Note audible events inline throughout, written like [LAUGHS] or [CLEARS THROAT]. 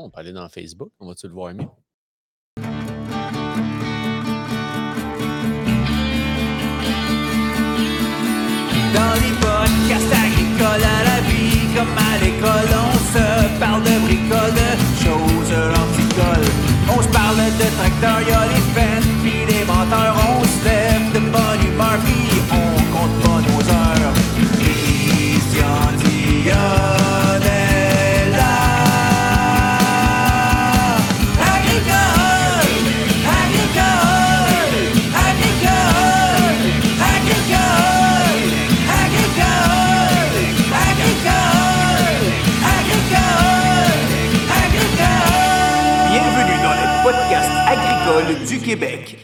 On aller dans Facebook. On va-tu le voir mieux?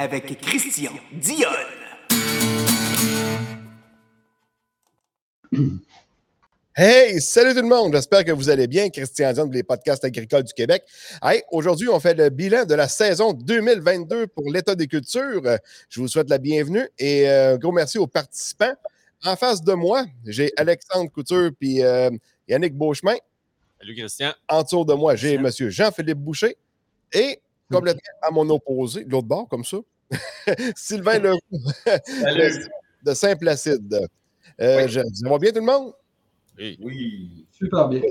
Avec Christian Dionne. Hey, salut tout le monde! J'espère que vous allez bien. Christian Dion les podcasts agricoles du Québec. Hey, aujourd'hui, on fait le bilan de la saison 2022 pour l'État des cultures. Je vous souhaite la bienvenue et euh, un gros merci aux participants. En face de moi, j'ai Alexandre Couture puis euh, Yannick Beauchemin. Salut Christian. En dessous de moi, j'ai. M. Jean-Philippe Boucher et, complètement à mon opposé, de l'autre bord, comme ça, [LAUGHS] Sylvain Leroux [LAUGHS] de, de Saint-Placide. Euh, je- ça va bien tout le monde? Oui. Oui. Super bien.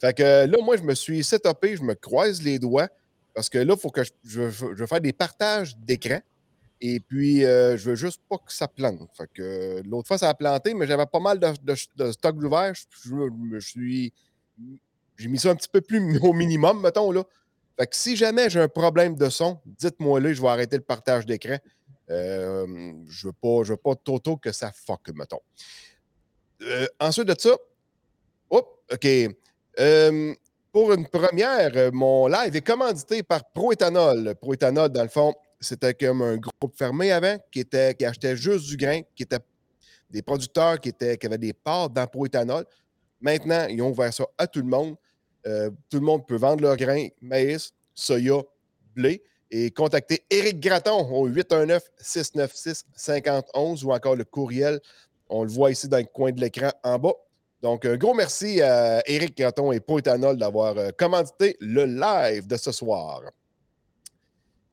Fait que là, moi, je me suis setupé, je me croise les doigts parce que là, il faut que je, je, je veux faire des partages d'écran. Et puis, euh, je veux juste pas que ça plante. Fait que l'autre fois, ça a planté, mais j'avais pas mal de, de, de stock d'ouvert. Je, je me suis. J'ai mis ça un petit peu plus au minimum, mettons, là. Fait que si jamais j'ai un problème de son, dites-moi là, je vais arrêter le partage d'écran. Euh, je veux pas, je veux pas toto que ça fuck, mettons. Euh, ensuite de ça, hop, OK. Euh, pour une première, mon live est commandité par Proéthanol. Proéthanol, dans le fond, c'était comme un groupe fermé avant qui, était, qui achetait juste du grain, qui était des producteurs qui, étaient, qui avaient des parts dans Proéthanol. Maintenant, ils ont ouvert ça à tout le monde. Euh, tout le monde peut vendre leur grain, maïs, soya, blé. Et contacter Éric Graton au 819-696-5011 ou encore le courriel. On le voit ici dans le coin de l'écran en bas. Donc, un gros merci à Éric Graton et Poétanol d'avoir euh, commandité le live de ce soir.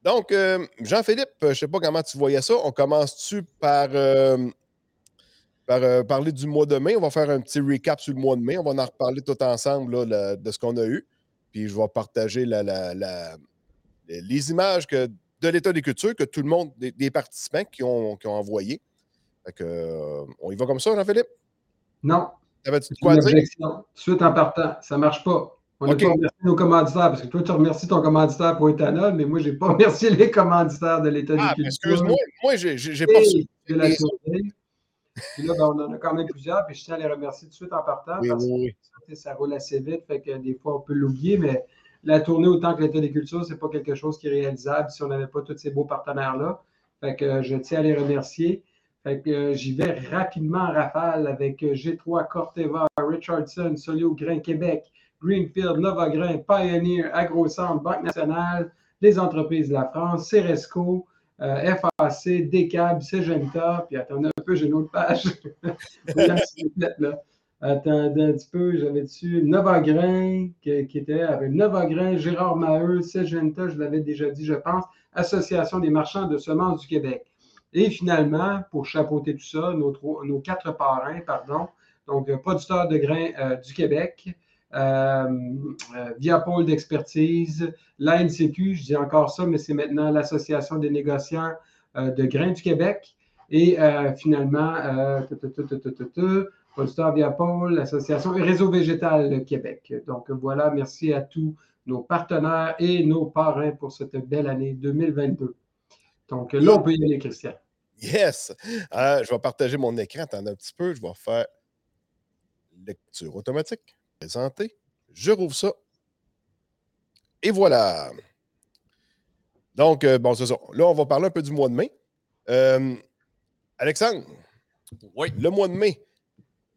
Donc, euh, Jean-Philippe, je ne sais pas comment tu voyais ça. On commence-tu par, euh, par euh, parler du mois de mai? On va faire un petit recap sur le mois de mai. On va en reparler tout ensemble là, la- de ce qu'on a eu. Puis, je vais partager la- la- la- les images que, de l'État des cultures que tout le monde, des, des participants qui ont, qui ont envoyé. Fait que, euh, on y va comme ça, Jean-Philippe? Non, T'avais-tu quoi dire? Suite en partant, ça ne marche pas. On n'a pas remercié nos commanditaires parce que toi, tu remercies ton commanditaire pour éthanol, mais moi, je n'ai pas [LAUGHS] remercié les commanditaires de l'État Ah, des cultures. excuse-moi, moi, j'ai pas reçu. Puis là, ben, on en a quand même plusieurs, puis je tiens à les remercier tout de suite en partant Oui, parce oui, que ça roule assez vite, fait que des fois, on peut l'oublier, mais la tournée autant que l'État des cultures, ce n'est pas quelque chose qui est réalisable si on n'avait pas tous ces beaux partenaires-là. Fait que euh, je tiens à les remercier. Fait que euh, j'y vais rapidement en rafale avec euh, G3, Corteva, Richardson, Solio Grain Québec, Greenfield, Novagrain, Pioneer, AgroCentre, Banque nationale, les entreprises de la France, Ceresco, euh, FAC, Decab, Segenta, puis attendez peu, j'ai une autre page. [LAUGHS] Là. Attendez un petit peu, j'avais dessus Novagrain, qui, qui était avec Novagrain, Gérard Maheu, Segenta, je l'avais déjà dit, je pense, Association des marchands de semences du Québec. Et finalement, pour chapeauter tout ça, nos, trois- nos quatre parrains, pardon, donc euh, producteurs de grains euh, du Québec, euh, euh, Viapôle d'expertise, l'ANCQ, je dis encore ça, mais c'est maintenant l'Association des négociants de grains du Québec. Et euh, finalement, euh, tu, tu, producteurs Viapôle, l'Association Réseau Végétal Québec. Donc voilà, merci à tous nos partenaires et nos parrains pour cette belle année 2022. Donc là, on peut y aller, Christian. Yes! Euh, je vais partager mon écran. Attendez un petit peu. Je vais faire lecture automatique. Présenter. Je rouvre ça. Et voilà. Donc, bon, c'est ça. Là, on va parler un peu du mois de mai. Euh, Alexandre, Oui. le mois de mai.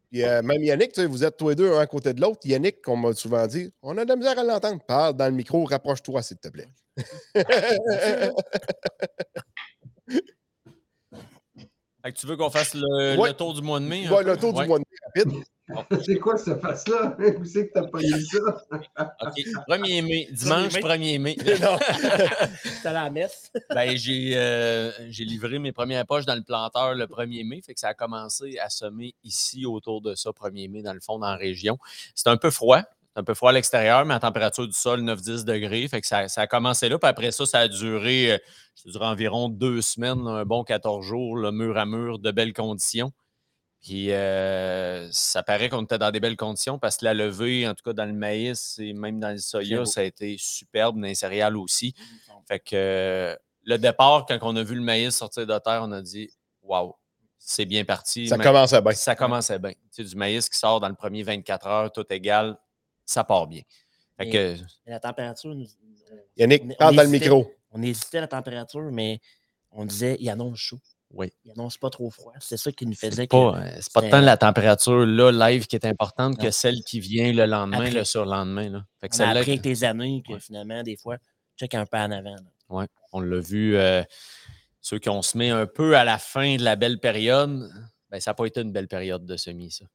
Puis, euh, même Yannick, vous êtes tous les deux un à côté de l'autre. Yannick, comme on m'a souvent dit, on a de la misère à l'entendre. Parle dans le micro, rapproche-toi, s'il te plaît. [LAUGHS] Fait que tu veux qu'on fasse le, Ouais. le tour du mois de mai? Ouais, peu? le tour Ouais. du mois de mai rapide. [LAUGHS] C'est quoi cette face-là? [LAUGHS] Où c'est que t'as pas eu ça? [LAUGHS] OK. 1er mai. Dimanche 1er mai. non. T'es allé à la messe. Ben, j'ai euh, j'ai livré mes premières poches dans le planteur le 1er mai. Fait que ça a commencé à semer ici autour de ça, 1er mai, dans le fond, dans la région. C'est un peu froid. C'est un peu froid à l'extérieur, mais à température du sol, 9-10 degrés. Fait que ça, ça a commencé là. Puis après ça, ça a duré, euh, ça a duré environ deux semaines, un bon 14 jours, là, mur à mur, de belles conditions. Puis euh, ça paraît qu'on était dans des belles conditions parce que la levée, en tout cas dans le maïs et même dans le soya, ça a été superbe, dans les céréales aussi. Fait que euh, le départ, quand on a vu le maïs sortir de terre, on a dit Waouh, c'est bien parti. Ça commençait bien. Ça commençait bien. Tu sais, du maïs qui sort dans le premier 24 heures, tout égal, ça part bien. Fait que La température, nous- euh, Yannick, on- on parle dans le micro. On hésitait à la température, mais on disait, il annonce chaud. Oui. Il annonce pas trop froid. C'est ça qui nous faisait pas, euh, c'est pas tant la température là, live qui est importante que celle qui vient le lendemain, Après. le surlendemain. Là. Fait que On a appris avec tes années que Ouais. finalement, des fois, check un peu en avant. là. on l'a vu, euh, ceux qui ont semé un peu à la fin de la belle période, ben, ça n'a pas été une belle période de semis, ça.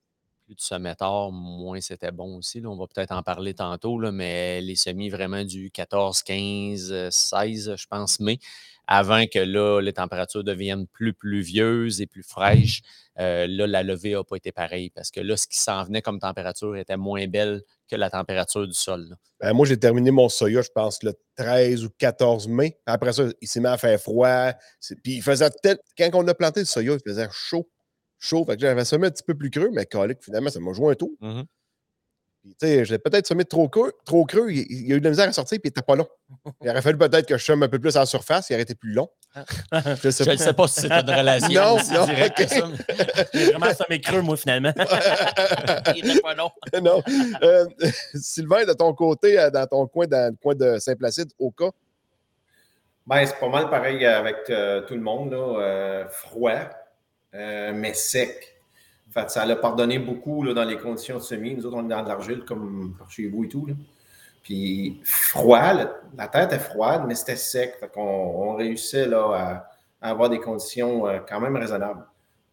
Plus tu semais tard, moins c'était bon aussi. là. On va peut-être en parler tantôt, là, mais les semis vraiment du 14, 15, euh, 16, je pense, mai, avant que là, les températures deviennent plus pluvieuses et plus fraîches, euh, là, la levée n'a pas été pareille parce que là, ce qui s'en venait comme température était moins belle que la température du sol. Ben, moi, j'ai terminé mon soya, je pense, le 13 ou 14 mai. Après ça, il s'est mis à faire froid. Puis il faisait tel... quand on a planté le soya, il faisait chaud. Chaud. Fait que j'avais semé un petit peu plus creux, mais calique, finalement, ça m'a joué un tour. Puis, tu sais, je l'ai peut-être semé trop creux, trop creux. Il, il a eu de la misère à sortir, puis il était pas long. Il aurait fallu peut-être que je sème un peu plus à la surface, il aurait été plus long. [LAUGHS] Je sais Je ne sais pas si c'est une relation [LAUGHS] Non, non, directe ok. que ça, mais- [LAUGHS] J'ai vraiment semé creux, moi, finalement. Il était pas long. non. Euh, Sylvain, de ton côté, euh, dans ton coin, dans le coin de Saint-Placide, au cas, Ben, c'est pas mal pareil avec euh, tout le monde, là. euh, froid, euh, mais sec. Fait ça l'a pardonné beaucoup là, dans les conditions de semis. Nous autres, on est dans de l'argile comme chez vous et tout. là. Puis froid, le- la terre était froide, mais c'était sec. Fait on réussissait là, à, avoir des conditions euh, quand même raisonnables.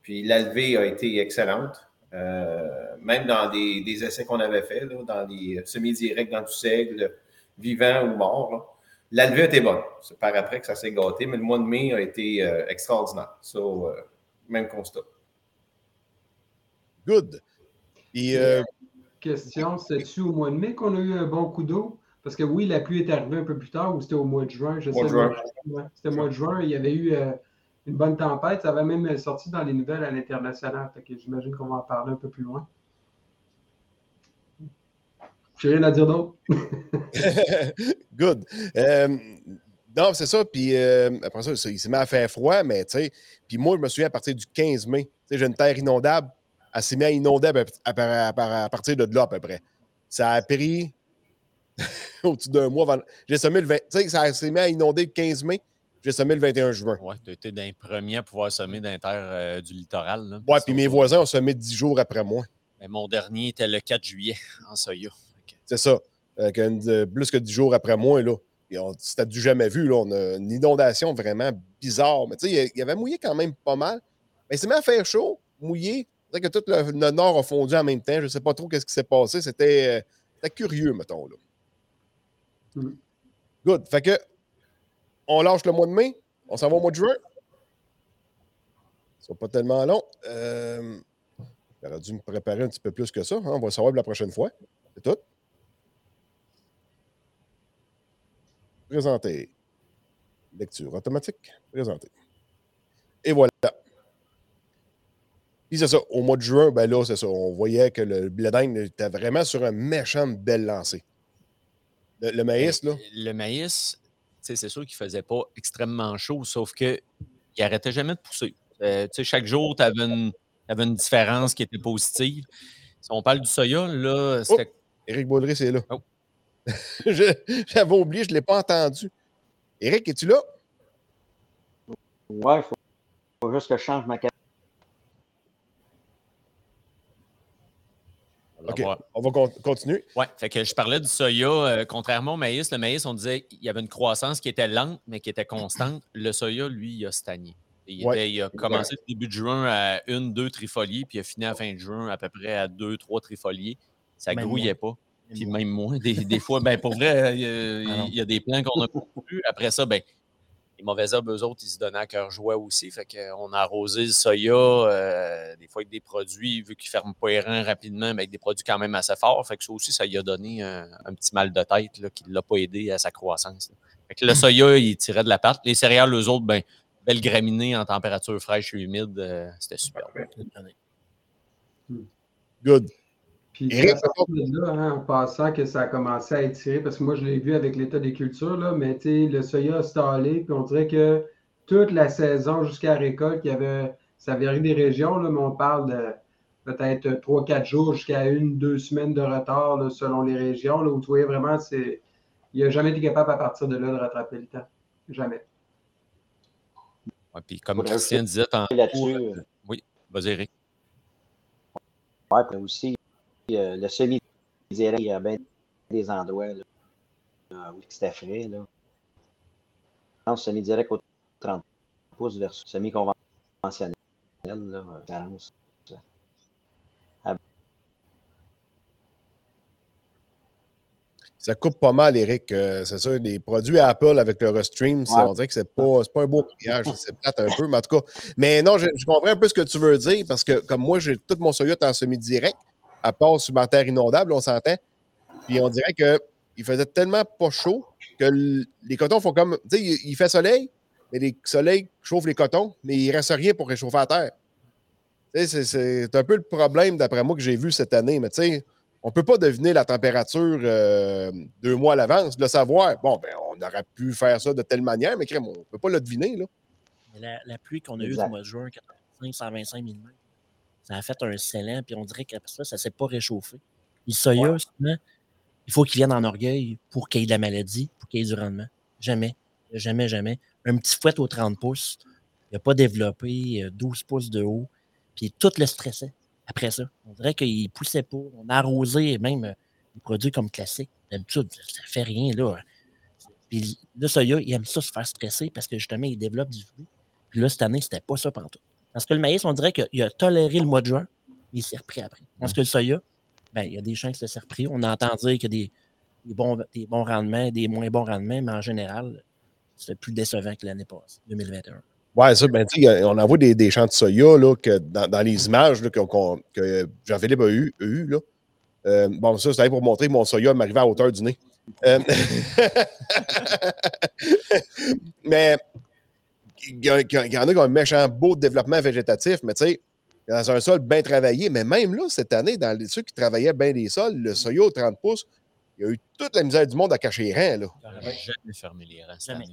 Puis la a été excellente. Euh, même dans des, essais qu'on avait faits, dans des semis directs dans du seigle, vivant ou mort. là. La levée était bonne. C'est par après que ça s'est gâté, mais le mois de mai a été extraordinaire. Même constat. good. Puis, euh, Question, c'était-tu au mois de mai qu'on a eu un bon coup d'eau? Parce que oui, la pluie est arrivée un peu plus tard ou c'était au mois de juin? Je Mois de sais juin. C'était au mois de juin. Il y avait eu euh, une bonne tempête. Ça avait même sorti dans les nouvelles à l'international. J'imagine qu'on va en parler un peu plus loin. J'ai rien à dire d'autre. [LAUGHS] Good. Euh, non, c'est ça. Puis euh, après ça, il s'est mis à faire froid, mais tu sais. Puis moi, je me souviens à partir du 15 mai, tu sais, j'ai une terre inondable. Elle s'est mise à inonder à, à- à- à partir de là, à peu près. Ça a pris [LAUGHS] au-dessus d'un mois. avant- J'ai semé le 20. Tu sais, ça s'est mis à inonder le 15 mai. J'ai semé le 21 juin. Ouais, tu étais dans les premiers à pouvoir semer dans les terres euh, du littoral. là. Ouais, Ça, puis mes voisins ont semé 10 jours après moi. Mais mon dernier était le 4 juillet en soya. C'est ça. Euh, que euh, plus que 10 jours après moi, là. C'était du jamais vu. Là. On a une inondation vraiment bizarre. Mais tu sais, il- avait mouillé quand même pas mal. Mais il s'est mis à faire chaud, mouillé. C'est que tout le, le nord a fondu en même temps. Je ne sais pas trop qu'est-ce qui s'est passé. C'était euh, curieux, mettons. Là. Mm. Good. Fait que on lâche le mois de mai. On s'en va au mois de juin. Ce sera pas tellement long. Euh, J'aurais dû me préparer un petit peu plus que ça. hein. On va le savoir la prochaine fois. C'est tout. Présenter. Lecture automatique. Présenter. Et voilà. Puis c'est ça. Au mois de juin, ben là, c'est ça. On voyait que le blé d'Inde était vraiment sur un méchant belle lancée. Le, le maïs, là? Le maïs, c'est sûr qu'il ne faisait pas extrêmement chaud, sauf qu'il n'arrêtait jamais de pousser. Euh, chaque jour, tu avais, avais une différence qui était positive. Si on parle du soya, là, c'était. Éric Baudry, c'est là. Oh. [LAUGHS] J'avais oublié, je ne l'ai pas entendu. Éric, es-tu là? Ouais, il faut, faut juste que je change ma carte. on va OK. On va con- continuer. Ouais, fait que je parlais du soya. euh, contrairement au maïs, le maïs, on disait qu'il y avait une croissance qui était lente, mais qui était constante. Le soya, lui, il a stagné. Il, Ouais. était- il a commencé le début de juin à une, deux trifoliés, puis il a fini à la fin de juin à peu près à deux, trois trifoliés. Ça Même grouillait pas. Puis moi. même moins. Des, des fois, ben pour vrai, il y a, Ah y a des plans qu'on a plus. Après ça, ben, les mauvais herbes, eux autres, ils se donnaient à cœur joie aussi. Fait qu'on a arrosé le soya, euh, des fois avec des produits, vu qu'ils ne ferment pas les reins rapidement, mais avec des produits quand même assez forts. Fait que ça aussi, ça lui a donné un, un petit mal de tête là, qui ne l'a pas aidé à sa croissance. là. Fait que le [LAUGHS] soya, il tirait de la pâte. Les céréales, eux autres, ben, belles graminées en température fraîche et humide, euh, c'était super. Good. Puis Eric, c'est à partir de là, hein, en passant que ça a commencé à étirer, parce que moi, je l'ai vu avec l'état des cultures, là, mais tu sais, le soya a stallé, puis on dirait que toute la saison jusqu'à la récolte, il y avait, ça varie des régions, là, mais on parle de peut-être 3-4 jours jusqu'à une, deux semaines de retard là, selon les régions, là, où tu voyais vraiment, c'est, il n'a jamais été capable à partir de là de rattraper le temps. Jamais. Ouais, puis comme Christian disait Là-dessus, euh, oui, vas-y, Eric. Ouais, puis aussi, euh, le semi-direct, il y a bien des endroits là, euh, où c'était frais. Là. Je pense semi-direct au 30 pouces versus semi-conventionnel. Là, euh. Ça coupe pas mal, Eric. euh, c'est ça, les produits Apple avec le Restream, Ouais. on dirait que c'est pas, pas un beau mariage. C'est plate un peu, mais en tout cas. Mais non, je, je comprends un peu ce que tu veux dire parce que, comme moi, j'ai tout mon soya en semi-direct, à part sur ma terre inondable, on s'entend. Puis on dirait qu'il faisait tellement pas chaud que les cotons font comme. Tu sais, il, il fait soleil, mais les soleils chauffent les cotons, mais il reste rien pour réchauffer la terre. Tu sais, c'est- c'est un peu le problème, d'après moi, que j'ai vu cette année. Mais tu sais, on ne peut pas deviner la température euh, deux mois à l'avance, le savoir. Bon, ben, on aurait pu faire ça de telle manière, mais crème, on ne peut pas le deviner. Là. Mais La, la pluie qu'on a eue du mois de juin, 85, 125 mm, ça a fait un scellant, puis on dirait qu'après ça, ça ne s'est pas réchauffé. Le soya, souvent, il faut qu'il vienne en orgueil pour qu'il y ait de la maladie, pour qu'il y ait du rendement. Jamais. Jamais, jamais. Un petit fouet au 30 pouces, il n'a pas développé euh, 12 pouces de haut, puis tout le stressait après ça. On dirait qu'il ne poussait pas. On a arrosé même euh, des produits comme classiques. D'habitude, ça ne fait rien, là. Puis le soya, il aime ça se faire stresser parce que justement, il développe du fruit. Puis là, cette année, c'était pas ça partout. Parce que le maïs, on dirait qu'il a toléré le mois de juin, il s'est repris après. Parce que le soya, ben, il y a des champs qui se sont repris. On entend dire qu'il y a des, des bons, des bons rendements, des moins bons rendements, mais en général, c'est plus décevant que l'année passée, 2021. Ouais, ça, ben, on envoie des, des champs de soya là, que dans, dans les images là, que Jean-Philippe a eu. a eu, là. Euh, bon, ça, c'était pour montrer que mon soya m'arrivait à hauteur du nez. Euh, [LAUGHS] mais il y, a- il y en a qui ont un méchant beau développement végétatif, mais tu sais, dans un sol bien travaillé, mais même là, cette année, dans les, ceux qui travaillaient bien les sols, le soya au 30 pouces, il y a eu toute la misère du monde à cacher les reins. Là. Jamais fermé les rangs cette année.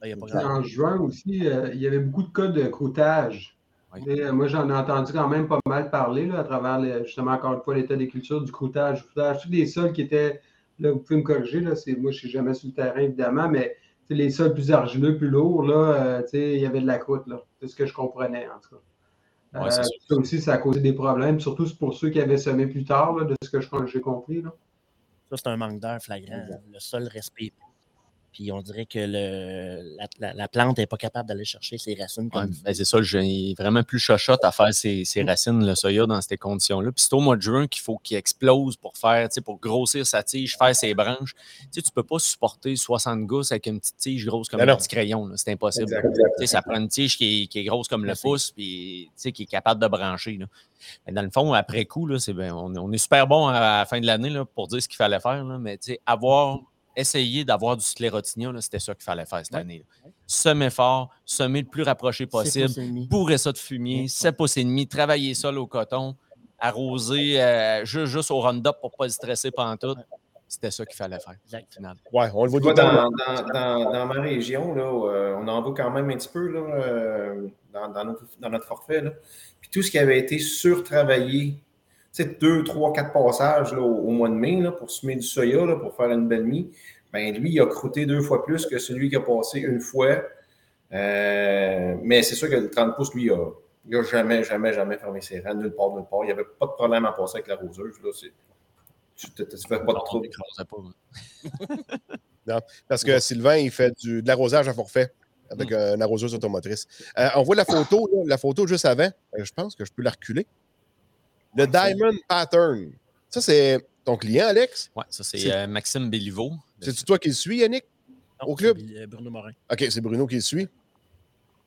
là. Pas En juin aussi, euh, il y avait beaucoup de cas de croûtage. Oui. Et, euh, moi, j'en ai entendu quand même pas mal parler là, à travers, le- justement, encore une fois, l'état des cultures, du croûtage, du croûtage, tous les sols qui étaient, là, vous pouvez me corriger, là, c'est, moi, je ne suis jamais sur le terrain, évidemment, mais les sols plus argileux, plus lourds, là, euh, tu sais, il y avait de la croûte, là. C'est ce que je comprenais, en tout cas. Ouais, Euh, ça aussi, ça a causé des problèmes, surtout pour ceux qui avaient semé plus tard, là, de ce que je- j'ai compris. Là. Ça, c'est un manque d'air flagrant. Le sol respire. Puis on dirait que le, la, la- la plante n'est pas capable d'aller chercher ses racines comme ben, c'est ça, j'ai vraiment plus chochotte à faire ses, ses racines, le soya, dans ces conditions-là. Puis c'est au mois de juin qu'il faut qu'il explose pour faire, pour grossir sa tige, faire ses branches. Tu tu peux pas supporter 60 gousses avec une petite tige grosse comme Ben un petit crayon. C'est impossible. Exact, exact. ça prend une tige qui est, qui est grosse comme le Merci. pouce, puis qui est capable de brancher. là. Mais dans le fond, après coup, là, ben, on, on est super bon à la fin de l'année pour dire ce qu'il fallait faire. là, mais avoir essayé d'avoir du sclérotinia, là, c'était ça qu'il fallait faire cette Ouais. année. là. Semer fort, semer le plus rapproché possible, bourrer ça de fumier, Ouais. 7 pouces et demi, travailler ça au coton, arroser euh, ju- juste au Roundup pour pas le stresser pendant tout. C'était ça qu'il fallait faire, Exact. au final. Ouais, on le voit vois, dans, dans, dans, dans ma région, là, euh, on en voit quand même un petit peu là, euh, dans, dans notre, dans notre forfait. Là. Puis tout ce qui avait été surtravaillé, deux, trois, quatre passages là, au, au mois de mai là, pour semer du soya, là, pour faire une belle mie, ben lui, il a croûté deux fois plus que celui qui a passé une fois. Euh, mais c'est sûr que le 30 pouces, lui, il n'a jamais, jamais, jamais fermé ses rangs, nulle part, nulle part. Il n'y avait pas de problème à passer avec la roseuse. Là, c'est- tu ne fais pas de trouble. hein. [LAUGHS] Parce que Sylvain, il fait du, de l'arrosage à forfait. avec un arroseuse automotrice. Euh, on voit la photo, là, la photo juste avant. Euh, je pense que je peux la reculer. Le Diamond Pattern. Ça, c'est ton client, Alex? Ouais, ça, c'est euh, Maxime Béliveau. C'est-tu toi qui le suis, Yannick? Non, Au club? euh, Bruno Morin. OK, c'est Bruno qui le suit.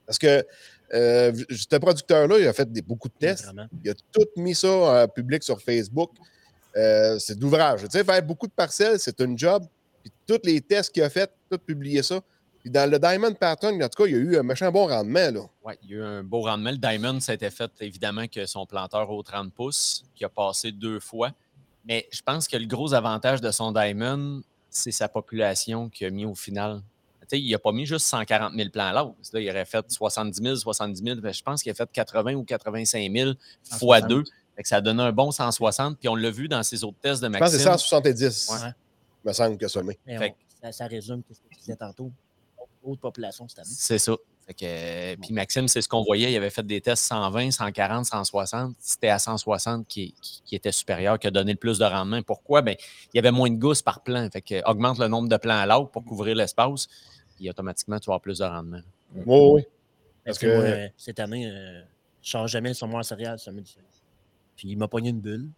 Parce que euh, ce producteur-là, il a fait des- beaucoup de tests. Vraiment. Il a tout mis ça en public sur Facebook. Euh, c'est d'ouvrage. Tu sais, faire beaucoup de parcelles, c'est un job. Puis tous les tests qu'il a fait, tout publié ça. Puis dans le Diamond Pattern, en tout cas, il y a eu un machin bon rendement. Là. Ouais, il y a eu un beau rendement. Le Diamond, ça a été fait évidemment que son planteur au 30 pouces, qui a passé deux fois. Mais je pense que le gros avantage de son Diamond, c'est sa population qui a mis au final. Tu sais, il n'a pas mis juste 140 000 plants à l'autre. Là, il aurait fait 70 000, 70 000. Ben, je pense qu'il a fait 80 ou 85 000 fois 160. deux. Fait que ça a donné un bon 160. Puis on l'a vu dans ses autres tests de Je pense que Maxime. c'est 170, Ouais. me semble que ça met. Ça, ça résume ce que tu disais tantôt. Haute population cette année. C'est ça. Fait que, euh, puis Maxime, c'est ce qu'on voyait. Il avait fait des tests 120, 140, 160. C'était à 160 qui, qui- qui était supérieur, qui a donné le plus de rendement. Pourquoi? Ben, il y avait moins de gousses par plan. Fait que, augmente le nombre de plants à l'autre pour couvrir l'espace. Puis automatiquement, tu vas avoir plus de rendement. Oui, oui. Parce Parce que que- moi, euh, cette année, euh, je change jamais le saumon en céréales. Puis il m'a pogné une bulle.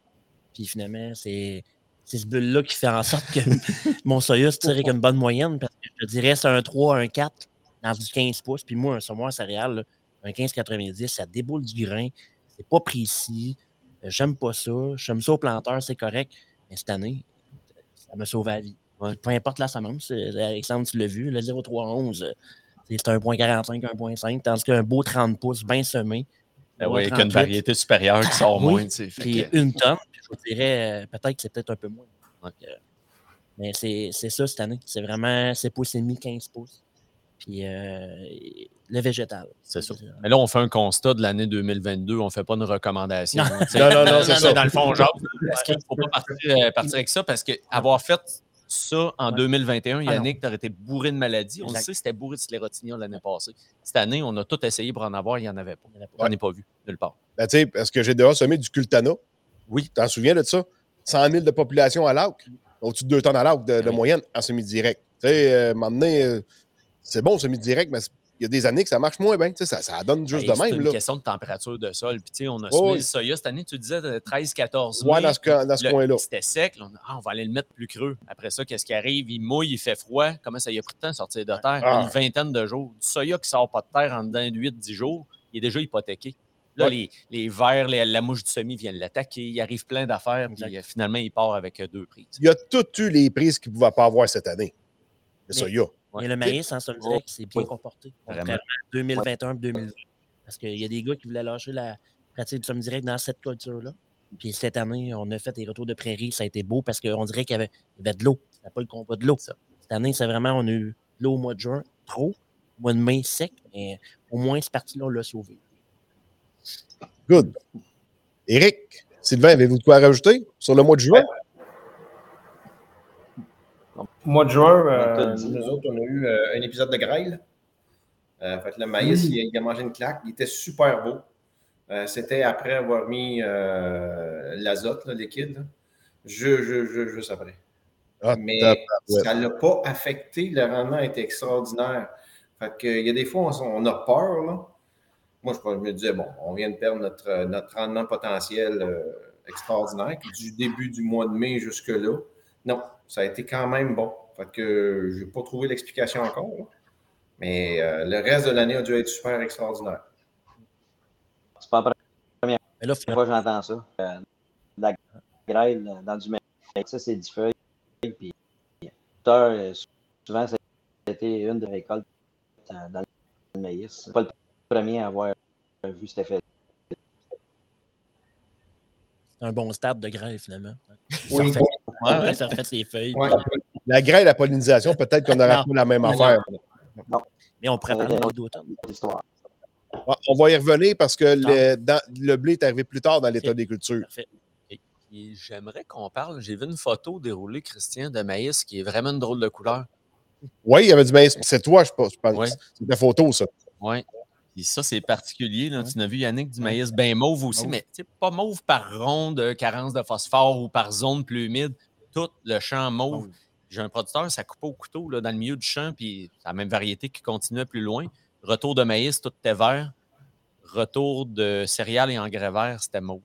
Puis finalement, c'est c'est ce bulle-là qui fait en sorte que [LAUGHS] mon soya se tire avec une bonne moyenne. Parce je dirais c'est un 3, un 4 dans du 15 pouces. Puis moi, un saumon là, un 15,90, ça déboule du grain. C'est pas précis. J'aime pas ça. J'aime ça au planteur, c'est correct. Mais cette année, ça m'a sauvé la vie. Peu importe la semence, euh, Alexandre, tu l'as vu, le 0,311, euh, c'est c'est 1,45, 1,5, tandis qu'un beau 30 pouces bien semé. Ben un beau avec une 38, variété supérieure qui sort Oui. moins. Fait Puis que- une tonne, puis je vous dirais, euh, peut-être que c'est peut-être un peu moins. Donc, euh, mais c'est c'est ça cette année. C'est vraiment 7 pouces et demi, 15 pouces. Puis euh, le végétal. C'est ça. Mais là, on fait un constat de l'année 2022. On ne fait pas une recommandation. Non. sais. Non, non, non, c'est ça. Dans le fond, genre, parce qu'il ne faut pas partir, euh, partir avec ça parce qu'avoir fait ça en Ouais. 2021, Ah. Yannick, tu aurais été bourré de maladies. On le sait, c'était bourré de sclérotinia l'année passée. Cette année, on a tout essayé pour en avoir, il n'y en avait pas. En a pas. J'en ai pas vu, nulle part. Ben, tu sais, parce que j'ai déjà semé du Cultana. Oui. Tu t'en souviens de ça? 100 000 de population à l'AUC. Au-dessus de 2 tonnes à l'AUC de, moyenne en semi-direct. Tu sais, euh, euh, c'est bon, semi-direct, mais il y a des années que ça marche moins bien. Tu sais, ça, ça donne juste Hey, de c'est même. une Là. question de température de sol. Puis, tu sais, on a Oh, semé oui. le soya cette année, tu disais de 13-14 Ouais, mai. dans ce, ce coin-là. C'était sec. là, on, ah, on va aller le mettre plus creux. Après ça, qu'est-ce qui arrive? Il mouille, il fait froid. Comment ça y a pris de temps de sortir de terre? Ah. Une vingtaine de jours. Du soya qui sort pas de terre en dedans de 8-10 jours, il est déjà hypothéqué. Là, Ouais. les, les vers, les- la mouche du semi viennent l'attaquer. Il arrive plein d'affaires. Puis euh, finalement, il part avec euh, deux prises. Il y a tout eu les prises qu'il ne pouvait pas avoir cette année. Mais- Le soya. Mais le maïs, en somme direct, c'est bien Oui. comporté. Vraiment. Contrairement à 2021 2020. Parce qu'il y a des gars qui voulaient lâcher la pratique du somme direct dans cette culture-là. Puis cette année, on a fait des retours de prairie. Ça a été beau parce qu'on dirait qu'il y avait, il y avait de l'eau. C'était pas le combat de l'eau. Ça. Cette année, c'est vraiment, on a eu de l'eau au mois de juin, trop. Au mois de mai, sec. Mais au moins, cette partie-là, on l'a sauvé. Good. Éric, Sylvain, avez-vous de quoi rajouter sur le mois de juin? Mois de juin, euh, nous autres, on a eu euh, un épisode de grêle. Euh, fait le maïs, il, a, il a mangé une claque. Il était super beau. Euh, C'était après avoir mis euh, l'azote, là, liquide, là. Je, je, je, juste après. Ah, Mais ça ne l'a pas affecté. Le rendement était extraordinaire. Fait que, il y a des fois, on, on a peur. Là. Moi, je, je me disais, bon, on vient de perdre notre, notre rendement potentiel euh, extraordinaire. Du début du mois de mai jusque-là, non, ça a été quand même bon. Fait que je n'ai pas trouvé l'explication encore. là. Mais euh, le reste de l'année a dû être super extraordinaire. C'est pas la là, première fois que j'entends ça. Euh, la grêle euh, dans du maïs, ça, c'est du feuille. Puis, euh, souvent, été une des récoltes dans, dans le maïs. C'est pas le premier à avoir vu cet effet. c'est un bon stade de grêle, finalement. Oui, ça refait, ouais, ça refait les feuilles. Ouais. La grêle, la pollinisation, peut-être qu'on aurait Non. fait la même Non. affaire. Mais on prépare Ouais. le d'automne. Ah, On va y revenir parce que le, dans- le blé est arrivé plus tard dans l'état des cultures. Parfait. J'aimerais qu'on parle. J'ai vu une photo déroulée, Christian, de maïs qui est vraiment une drôle de couleur. Oui, il y avait du maïs. C'est toi, je pense. je pense. Ouais. C'est ta photo, ça. Oui. Et ça, c'est particulier. Là. Ouais. Tu as vu, Yannick, du maïs bien mauve aussi, Mauve. mais pas mauve par ronde, euh, carence de phosphore ou par zone plus humide. Tout le champ mauve. J'ai un producteur, ça coupe au couteau là, dans le milieu du champ, puis c'est la même variété qui continuait plus loin. Retour de maïs, tout était vert. Retour de céréales et engrais verts, c'était mauve.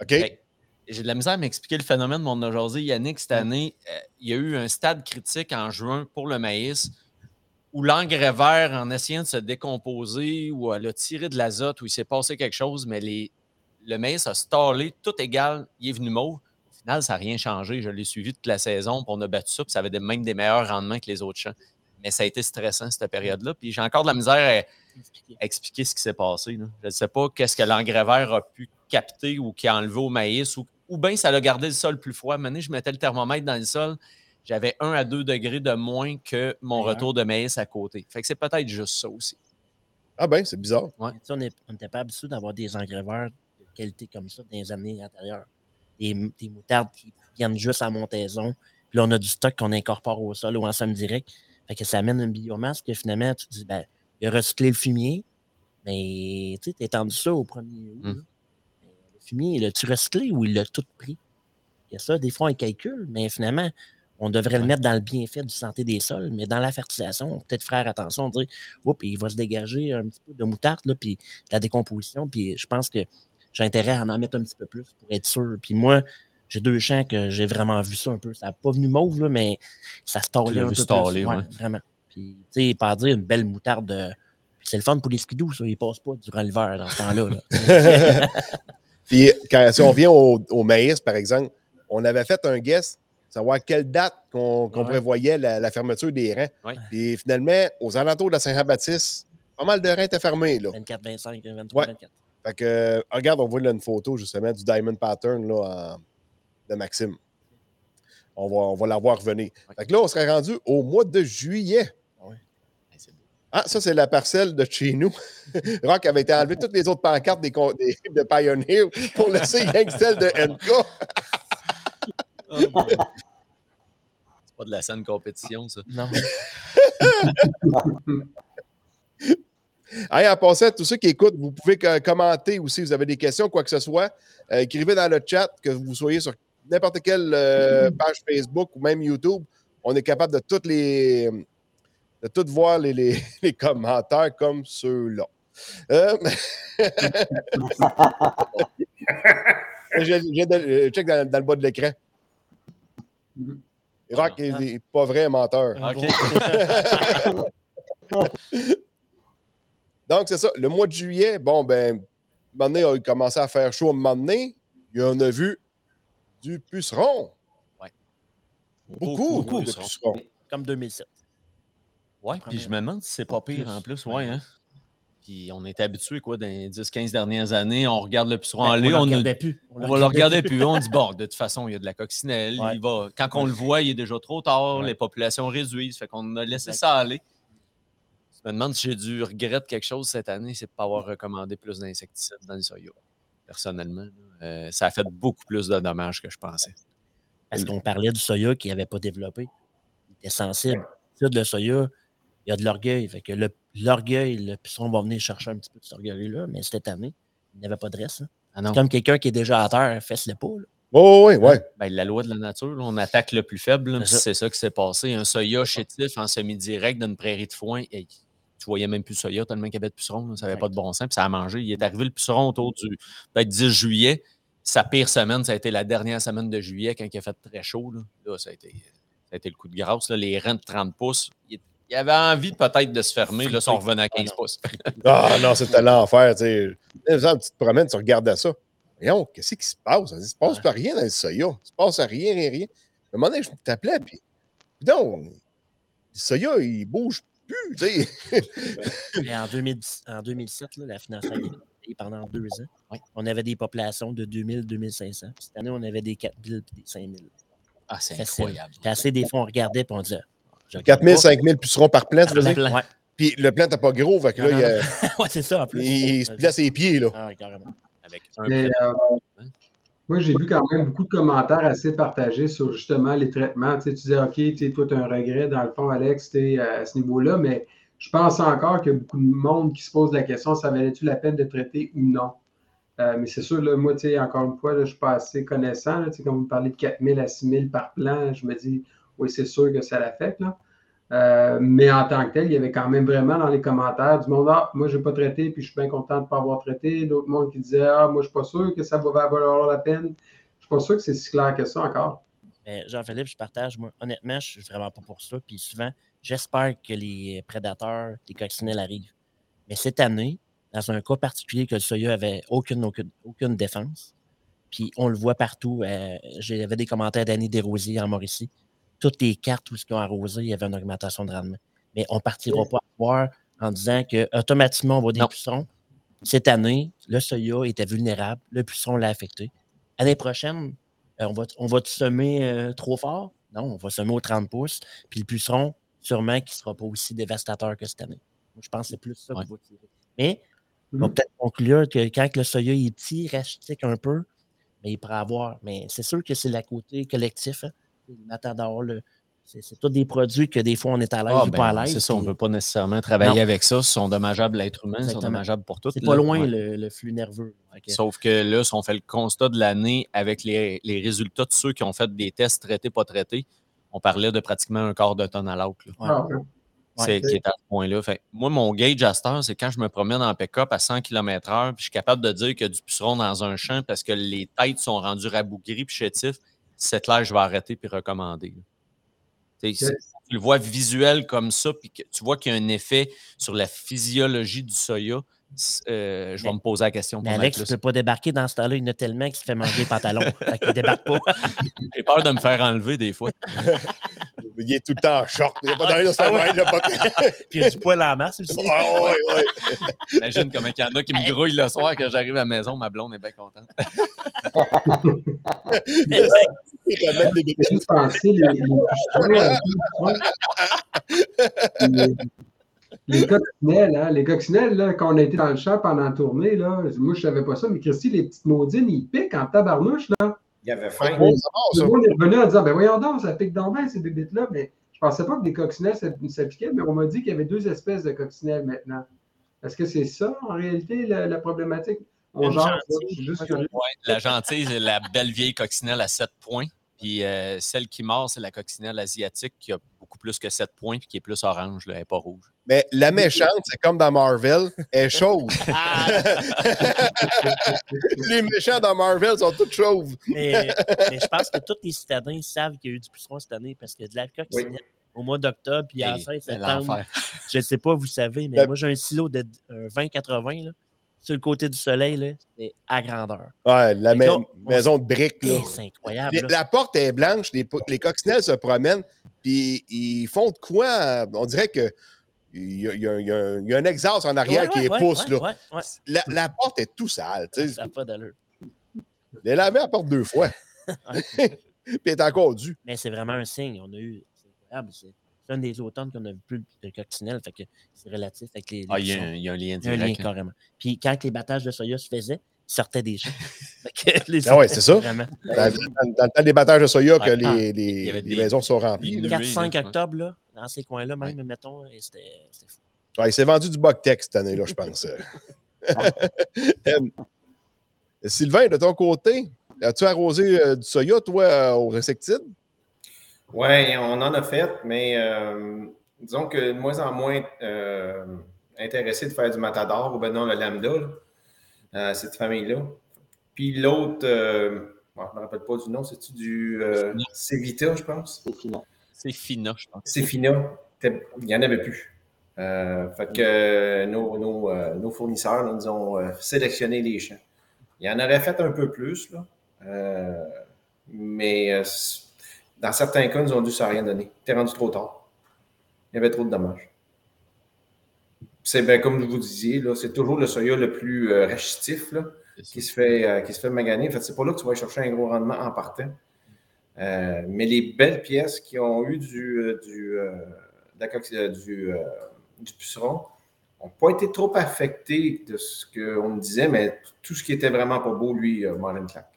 OK? Fait J'ai de la misère à m'expliquer le phénomène, mon a jasé. Yannick, cette année, euh, il y a eu un stade critique en juin pour le maïs où l'engrais vert, en essayant de se décomposer, ou elle a tiré de l'azote, où il s'est passé quelque chose, mais les, le maïs a stallé, tout égal, il est venu mauve. Au final, ça n'a rien changé. Je l'ai suivi toute la saison, puis on a battu ça, puis ça avait même des meilleurs rendements que les autres champs. Mais ça a été stressant, cette période-là. Puis j'ai encore de la misère à, à expliquer ce qui s'est passé. là. Je ne sais pas qu'est-ce que l'engrais vert a pu capter ou qui a enlevé au maïs, ou, ou bien ça a gardé le sol plus froid. Maintenant, je mettais le thermomètre dans le sol, j'avais 1 à 2 degrés de moins que mon Ouais. retour de maïs à côté. Fait que c'est peut-être juste ça aussi. Ah ben, c'est bizarre. Mais tu sais, On n'était pas habitué d'avoir des engrais verts de qualité comme ça dans les années antérieures. Des, des moutardes qui viennent juste à montaison. Puis là, on a du stock qu'on incorpore au sol ou en somme direct. Fait que ça amène une biomasse que finalement, tu te dis, ben, il a recyclé le fumier, mais tu sais, étendu ça au premier août. Mm. là. Mais Le fumier, l'as-tu recyclé ou il l'a tout pris? Il y a ça, des fois, on calcule, mais finalement, on devrait le Ouais. mettre dans le bienfait du santé des sols, mais dans la fertilisation, peut-être faire attention, dire, oups, il va se dégager un petit peu de moutarde, là, puis la décomposition, puis je pense que j'ai intérêt à en mettre un petit peu plus pour être sûr. Puis moi, j'ai deux champs que j'ai vraiment vu ça un peu. Ça n'a pas venu mauve, là, mais ça se tordait un peu plus. ouais. Vraiment. Puis, tu sais, pas dire une belle moutarde de... C'est le fun pour les skidoo, ça. Ils passent pas durant l'hiver dans ce temps-là. là. [LAUGHS] Puis quand, si on vient au, au maïs, par exemple, on avait fait un guess, savoir quelle date qu'on Ouais. prévoyait la, la fermeture des rangs. Ouais. Puis finalement, aux alentours de la Saint-Jean-Baptiste, pas mal de rangs étaient fermés. Là. 24, 25, 23, Ouais. 24. Fait que, euh, regarde, on voit là une photo justement du Diamond Pattern là, en- de Maxime. On va, on va la voir revenir. Fait que là, on serait rendu au mois de juillet. Beau. Ah, ça, c'est la parcelle de chez nous. [LAUGHS] Rock avait été enlevé toutes les autres pancartes des, de Pioneer pour laisser rien que celle de [LAUGHS] C'est pas de la saine compétition, ça. Non. Hey, en passant, tous ceux qui écoutent, vous pouvez commenter aussi. Vous avez des questions, quoi que ce soit. Euh, écrivez dans le chat, que vous soyez sur n'importe quelle euh, page Facebook ou même YouTube. On est capable de toutes les de toutes voir les, les- [LAUGHS] les commentaires comme ceux-là. Euh, [LAUGHS] je, je- je check dans, dans le bas de l'écran. Mhm. Rock est, est pas vrai menteur. OK. [LAUGHS] Donc, c'est ça. Le mois de juillet, bon, ben, un moment donné, il a commencé à faire chaud. Un moment donné, et on a vu du puceron. Ouais. Beaucoup, Beaucoup, de puceron. pucerons. Comme 2007. Ouais, puis je me demande si c'est pas pire en plus, ouais. Hein? Puis on était habitué quoi, dans les 10-15 dernières années, on regarde le puceron aller, on on, le regardait plus. on va le regarder plus, on dit bon, de toute façon, il y a de la coccinelle, Ouais. il va, quand on le voit, il est déjà trop tard, Ouais. les populations réduisent, fait qu'on a laissé ça aller. Je me demande si j'ai dû regretter quelque chose cette année, c'est de ne pas avoir recommandé plus d'insecticides dans le soya. Personnellement. Euh, ça a fait beaucoup plus de dommages que je pensais. Parce qu'on parlait du soya qui n'avait pas développé. Il était sensible. Le soya, il y a de l'orgueil. Fait que le- l'orgueil, le puceron va venir chercher un petit peu de cet orgueil-là, mais cette année, il n'avait pas de reste. hein. Ah. C'est comme quelqu'un qui est déjà à terre, fesse-le pas. là. Oui, oui, oui. Ben, la loi de la nature, là, on attaque le plus faible. C'est puis ça. Qui s'est passé. Un soya chétif en semi-direct d'une prairie de foin. hey, tu voyais même plus le soya tellement qu'il y avait de pucerons. là, ça n'avait pas de bon sens. Puis ça a mangé. Il est arrivé le puceron autour du peut-être 10 juillet. Sa pire semaine, ça a été la dernière semaine de juillet quand il a fait très chaud. Là, Là, ça, a été, ça a été le coup de grâce. là. Les reins de 30 pouces. Il, il avait envie peut-être de se fermer. Là, si on revenait à 15 pouces. [LAUGHS] Ah non, c'était l'enfer. tu sais. Tu te promènes, tu regardes ça. Voyons, qu'est-ce qui se passe? Il se passe pas rien dans le soya. Il se passe rien, rien, rien. À un moment donné, je t'appelais, puis. Donc, le soya, il bouge plus, tu sais. [LAUGHS] Mais en, 2010 en 2007, là, la financière est pendant deux ans. Ouais. On avait des populations de 2000, 2500. Puis Cette année, on avait des 4000 et des 5000. Ah, c'est incroyable. Puis assez des fois, on regardait et on disait. Je 4 000, regarde 5 000 pucerons par plant, tu? Ouais. Puis le plant n'est pas gros, fait que là, Non, il, non, [LAUGHS] ouais, c'est ça en plus. il se plie à ses pieds, là. Ah, carrément. Avec un Mais, euh, moi, j'ai vu quand même beaucoup de commentaires assez partagés sur justement les traitements. Tu, sais, tu disais, OK, tu sais, toi, tu as un regret, dans le fond, Alex, tu sais, à ce niveau-là, mais je pense encore qu'il y a beaucoup de monde qui se pose la question, ça valait-tu la peine de traiter ou non? Euh, mais c'est sûr, là, moi, tu sais, encore une fois, là, je ne suis pas assez connaissant. Là, tu sais, quand vous me parlez de 4 000 à 6 000 par plan, je me dis, oui, c'est sûr que ça l'affecte. Euh, mais en tant que tel, il y avait quand même vraiment dans les commentaires du monde Ah, moi, je n'ai pas traité, puis je suis bien content de ne pas avoir traité. D'autres monde qui disaient Ah, moi, je ne suis pas sûr que ça va valoir la peine. Je ne suis pas sûr que c'est si clair que ça encore. Jean-Philippe, je partage. Moi, honnêtement, je suis vraiment pas pour ça. Puis souvent, j'espère que les prédateurs, les coccinelles arrivent. Mais cette année, dans un cas particulier que le Soya avait aucune, aucune, aucune défense, puis on le voit partout. euh, J'avais des commentaires d'Annie Desrosiers en Mauricie. Toutes les cartes où ils ont arrosé, il y avait une augmentation de rendement. Mais on ne partira pas à voir en disant que automatiquement on va des Non. pucerons. Cette année, le Soya était vulnérable, le puceron l'a affecté. L'année prochaine, euh, on va, on va semer euh, trop fort? Non, on va semer aux 30 pouces. Puis le puceron, sûrement qu'il ne sera pas aussi dévastateur que cette année. Je pense que c'est plus ça Ouais. qu'on va tirer. Mais on va Mhm. peut-être conclure que quand le soya est petit, rachitique un peu, mais il pourrait avoir. Mais c'est sûr que c'est le côté collectif. Hein. Le matador, le- c'est c'est tous des produits que des fois on est à l'aise Ah, ou pas à ben, l'aise. c'est ça, on ne veut pas nécessairement travailler Non. avec ça. Ils sont dommageables à l'être humain, ils sont dommageables pour tout. C'est là. pas loin Ouais. le, le flux nerveux. Sauf que là, si on fait le constat de l'année avec les, les résultats de ceux qui ont fait des tests traités, pas traités, on parlait de pratiquement un quart de tonne à l'autre. là. Ouais. Ah, ouais. C'est qui est à ce point-là. Moi, mon gauge à cette heure, c'est quand je me promène en pick-up à 100 km/h, puis je suis capable de dire qu'il y a du puceron dans un champ parce que les têtes sont rendues rabougries puis chétifs, c'est clair, je vais arrêter puis recommander. Tu le vois visuel comme ça, puis que tu vois qu'il y a un effet sur la physiologie du soya, euh, je vais Mais- me poser la question. Mais Alex mettre ne là. peut pas débarquer dans ce temps-là. Il y en a tellement qu'il se fait manger les pantalons. fait qu'il débarque pas. J'ai peur de me faire enlever des fois. Il est tout le temps en short. Il n'y a pas d'aller dans sa main. Il n'a pas... Puis il y a du poil en masse aussi. Ah, ouais, ouais. Imagine comment il y en a qui me grouillent le soir quand j'arrive à la maison, ma blonde est bien contente. Il ramène des les, coccinelles, hein, les coccinelles, là, quand on a été dans le champ pendant la tournée, là, moi je savais pas ça, mais Christy, les petites maudines, ils piquent en tabarnouche. Là. Il y avait faim. Ouais, Tout le monde est revenu en disant ben voyons donc, ça pique donc bien ces bébites-là, mais je pensais pas que des coccinelles, ça, ça piquait, mais on m'a dit qu'il y avait deux espèces de coccinelles maintenant. Est-ce que c'est ça, en réalité, la, la problématique? On genre, gentille. juste. Ouais, la gentille, la belle vieille coccinelle à 7 points. Puis euh, celle qui mord, c'est la coccinelle asiatique qui a beaucoup plus que 7 points puis qui est plus orange, là, elle n'est pas rouge. Mais la méchante, c'est comme dans Marvel, elle est chauve. [LAUGHS] Les méchants dans Marvel sont toutes chauves. Mais, mais je pense que tous les citadins savent qu'il y a eu du puceron cette année parce que de la coccinelle au mois d'octobre, puis à la Et- fin c'est septembre, je ne sais pas, vous savez, mais Ben- moi j'ai un silo de euh, 20-80 là, sur le côté du soleil, là, c'est à grandeur. Ouais, la ma- là, maison de briques. Là. C'est incroyable. Les- là. la porte est blanche, les, les coccinelles se promènent, puis ils font de quoi? On dirait que il y a, il y a- il y a un, exhaust en arrière Ouais, qui ouais, ouais, pousse. ouais, là. La, la porte est tout sale. Ça n'a pas d'allure. Elle a lavé la porte deux fois. [LAUGHS] [LAUGHS] puis elle est encore due. Mais c'est vraiment un signe. On a eu. C'est incroyable. C'est un des automnes qu'on a vu plus de coccinelles. Fait que c'est relatif avec les. les Ah, il y, a un, il y a un lien Il y a un lien direct. hein. carrément. Puis quand les battages de soya se faisaient, ils sortaient des [LAUGHS] les- Ah ouais, c'est ça. Vraiment. Dans, dans- dans le temps des battages de soya, que les, Il les, les des- maisons sont remplies. des là. nuées, 4-5 là, ouais. octobre, là, dans ces coins-là, même, mettons, et c'était c'était fou. Ouais, il s'est vendu du Boctec cette année-là, je pense. [LAUGHS] Euh, Sylvain, de ton côté, as-tu arrosé euh, du soya, toi, euh, au insecticide? Oui, on en a fait, mais euh, disons que de moins en moins euh, intéressé de faire du matador ou ben non le lambda, là, euh, cette famille-là. Puis l'autre, euh, bon, je ne me rappelle pas du nom, c'est-tu du euh, Cevita, je pense? C'est fini. C'est fina, je pense. C'est Fina. Il n'y en avait plus. Euh, fait que euh, nos, nos, euh, nos fournisseurs là, nous ont euh, sélectionné les champs. Il en aurait fait un peu plus, là. Euh, mais euh, dans certains cas, ils nous ont dû ça rien donner. T'es rendu trop tard. Il y avait trop de dommages. C'est ben, comme je vous disiez, c'est toujours le soya le plus euh, rachitif là, qui se fait, euh, qui se fait maganer. En fait, c'est pas là que tu vas chercher un gros rendement en partant. Euh, mais les belles pièces qui ont eu du, du, de du, du puceron n'ont pas été trop affectées de ce qu'on me disait, mais tout ce qui était vraiment pas beau, lui, une claque.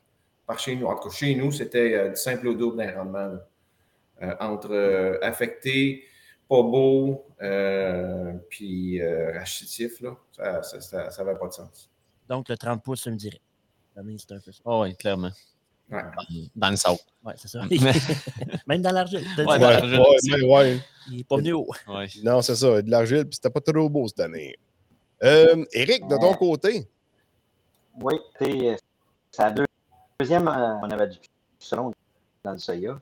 Par chez nous, en tout cas, chez nous, c'était euh, du simple au double d'un rendement. Euh, entre euh, affecté, pas beau, euh, puis euh, rachitif, là, ça n'avait pas de sens. Donc, le 30 pouces, ça me dirait. C'est un peu ça. Ah oui, clairement. Ouais. Dans le sable. Ouais, c'est ça. [LAUGHS] Même dans l'argile. Ouais, Ouais, dans l'argile. Il n'est pas venu haut. Ouais. Non, c'est ça, de l'argile, puis c'était pas trop beau cette année. Euh, Eric, de ton côté, Oui, c'est la deux- deuxième, euh, on avait du puceron dans le soya.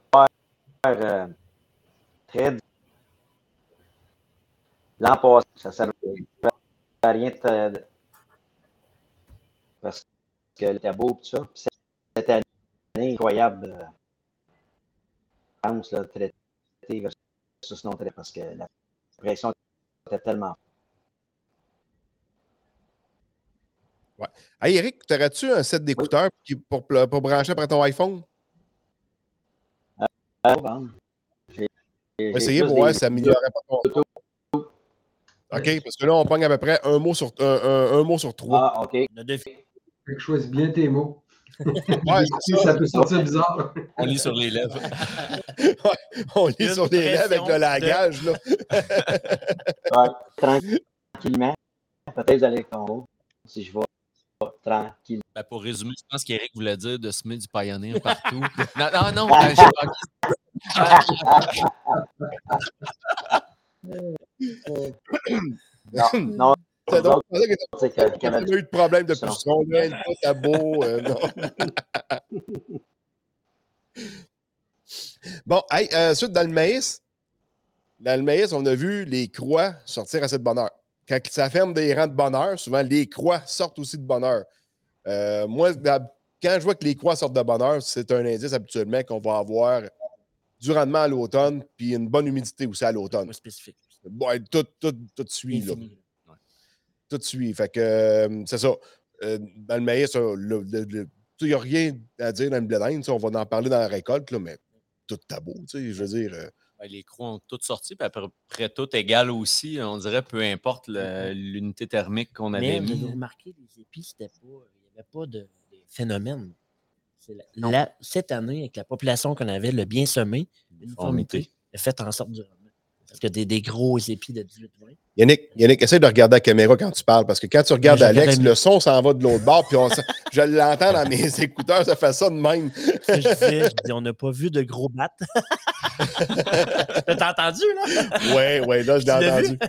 Euh, très. L'an passé, ça ne servait à rien de, parce que était beau tout ça. Cette année, incroyable. euh, traité versus non traité parce que la pression était tellement hey, Eric, t'aurais-tu un set d'écouteurs pour, pour brancher après ton iPhone? forte. hein. J'ai- plus pour voir si ça améliorerait pas ton. OK, parce que là, on pogne à peu près un mot sur, un, un- un mot sur trois. Ah, OK. Deux filles. Fait que choisis bien tes mots. [LAUGHS] Ouais, ça peut sortir bizarre. On lit sur les lèvres. [LAUGHS] on lit Une sur les lèvres avec le langage. Là. Ouais, tranquillement. Peut-être vous allez avec ton mot. Si je vais tranquille. Ben, pour résumer, je pense qu'Éric voulait dire de semer du Pioneer [LAUGHS] partout. non, non, non. ben, pas- Non, non, C'est donc pour ça que avait pas eu de problème de Ça. puceron, là, tout à beau. euh, non. [LAUGHS] bon, hey, euh, ensuite, dans le maïs, dans le maïs, on a vu les croix sortir assez de bonheur. Quand ça ferme des rangs de bonheur, souvent les croix sortent aussi de bonheur. Euh, moi, quand je vois que les croix sortent de bonheur, c'est un indice habituellement qu'on va avoir du rendement à l'automne, puis une bonne humidité aussi à l'automne. Spécifique. Bon, tout, tout, tout suit. Là tout suit. Fait que euh, c'est ça. Euh, dans le maïs, il n'y a rien à dire dans le blé d'Inde. On va en parler dans la récolte, là, mais tout tabou, tu sais, je veux dire. Ben, les croix ont toutes sorti, puis à peu près toutes égales aussi. On dirait, peu importe le- l'unité thermique qu'on avait Mais vous mis. avez remarqué, les épis, il n'y avait pas de, de phénomène. C'est la- la- cette année, avec la population qu'on avait, le bien semé, l'uniformité, a fait en sorte rendement. Parce que des, des gros épis de 18-20. Yannick, Yannick, essaie de regarder la caméra quand tu parles, parce que quand tu regardes Alex, le son s'en va de l'autre bord, puis on [LAUGHS] je l'entends dans mes écouteurs, ça fait ça de même. Je disais, je dis, on n'a pas vu de gros battes. [LAUGHS] T'as entendu, là? Oui, oui, là, je l'ai entendu.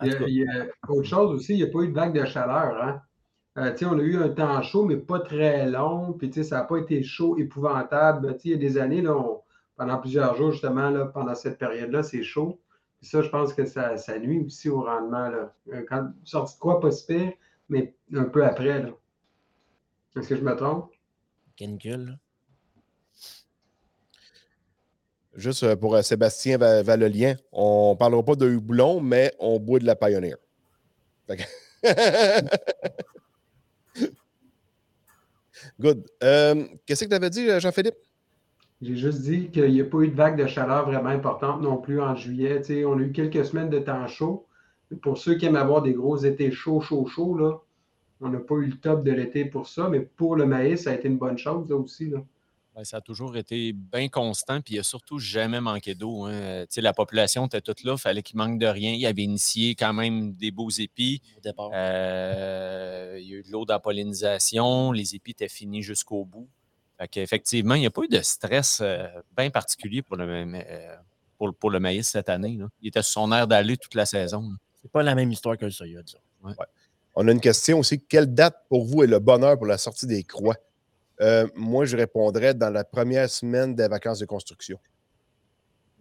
En Il y, tout a, cas, il y a autre chose aussi, il n'y a pas eu de vague de chaleur. Hein? Euh, tu sais, on a eu un temps chaud, mais pas très long. Puis tu sais, ça n'a pas été chaud, épouvantable. Tu sais, Il y a des années, là, on- pendant plusieurs jours, justement, là, pendant cette période-là, c'est chaud. Puis ça, je pense que ça, ça nuit aussi au rendement. Là. Euh, Quand, sorti de quoi, pas si pire, mais un peu après. là. Est-ce que je me trompe? canicule, là. Juste euh, pour euh, Sébastien Va- Valolien, on ne parlera pas de houblon, mais on boit de la Pioneer. [LAUGHS] Good. Euh, Qu'est-ce que tu avais dit, Jean-Philippe? J'ai juste dit qu'il n'y a pas eu de vague de chaleur vraiment importante non plus en juillet. Tu sais, on a eu quelques semaines de temps chaud. Pour ceux qui aiment avoir des gros étés chauds, chauds, chauds, là, on n'a pas eu le top de l'été pour ça. Mais pour le maïs, ça a été une bonne chose là, aussi. Là. Ben, ça a toujours été bien constant, puis il n'y a surtout jamais manqué d'eau. hein. Euh, tu sais, La population était toute là, il fallait qu'il manque de rien. Il avait initié quand même des beaux épis. au départ. Euh, il y a eu de l'eau dans la pollinisation, les épis étaient finis jusqu'au bout. Fait qu'effectivement, il n'y a pas eu de stress euh, bien particulier pour le, ma- euh, pour, pour le maïs cette année. là. Il était sur son air d'aller toute la saison. C'est pas la même histoire que le soya, disons. On a une question aussi. Quelle date pour vous est le bonheur pour la sortie des croix? Euh, moi, je répondrais dans la première semaine des vacances de construction.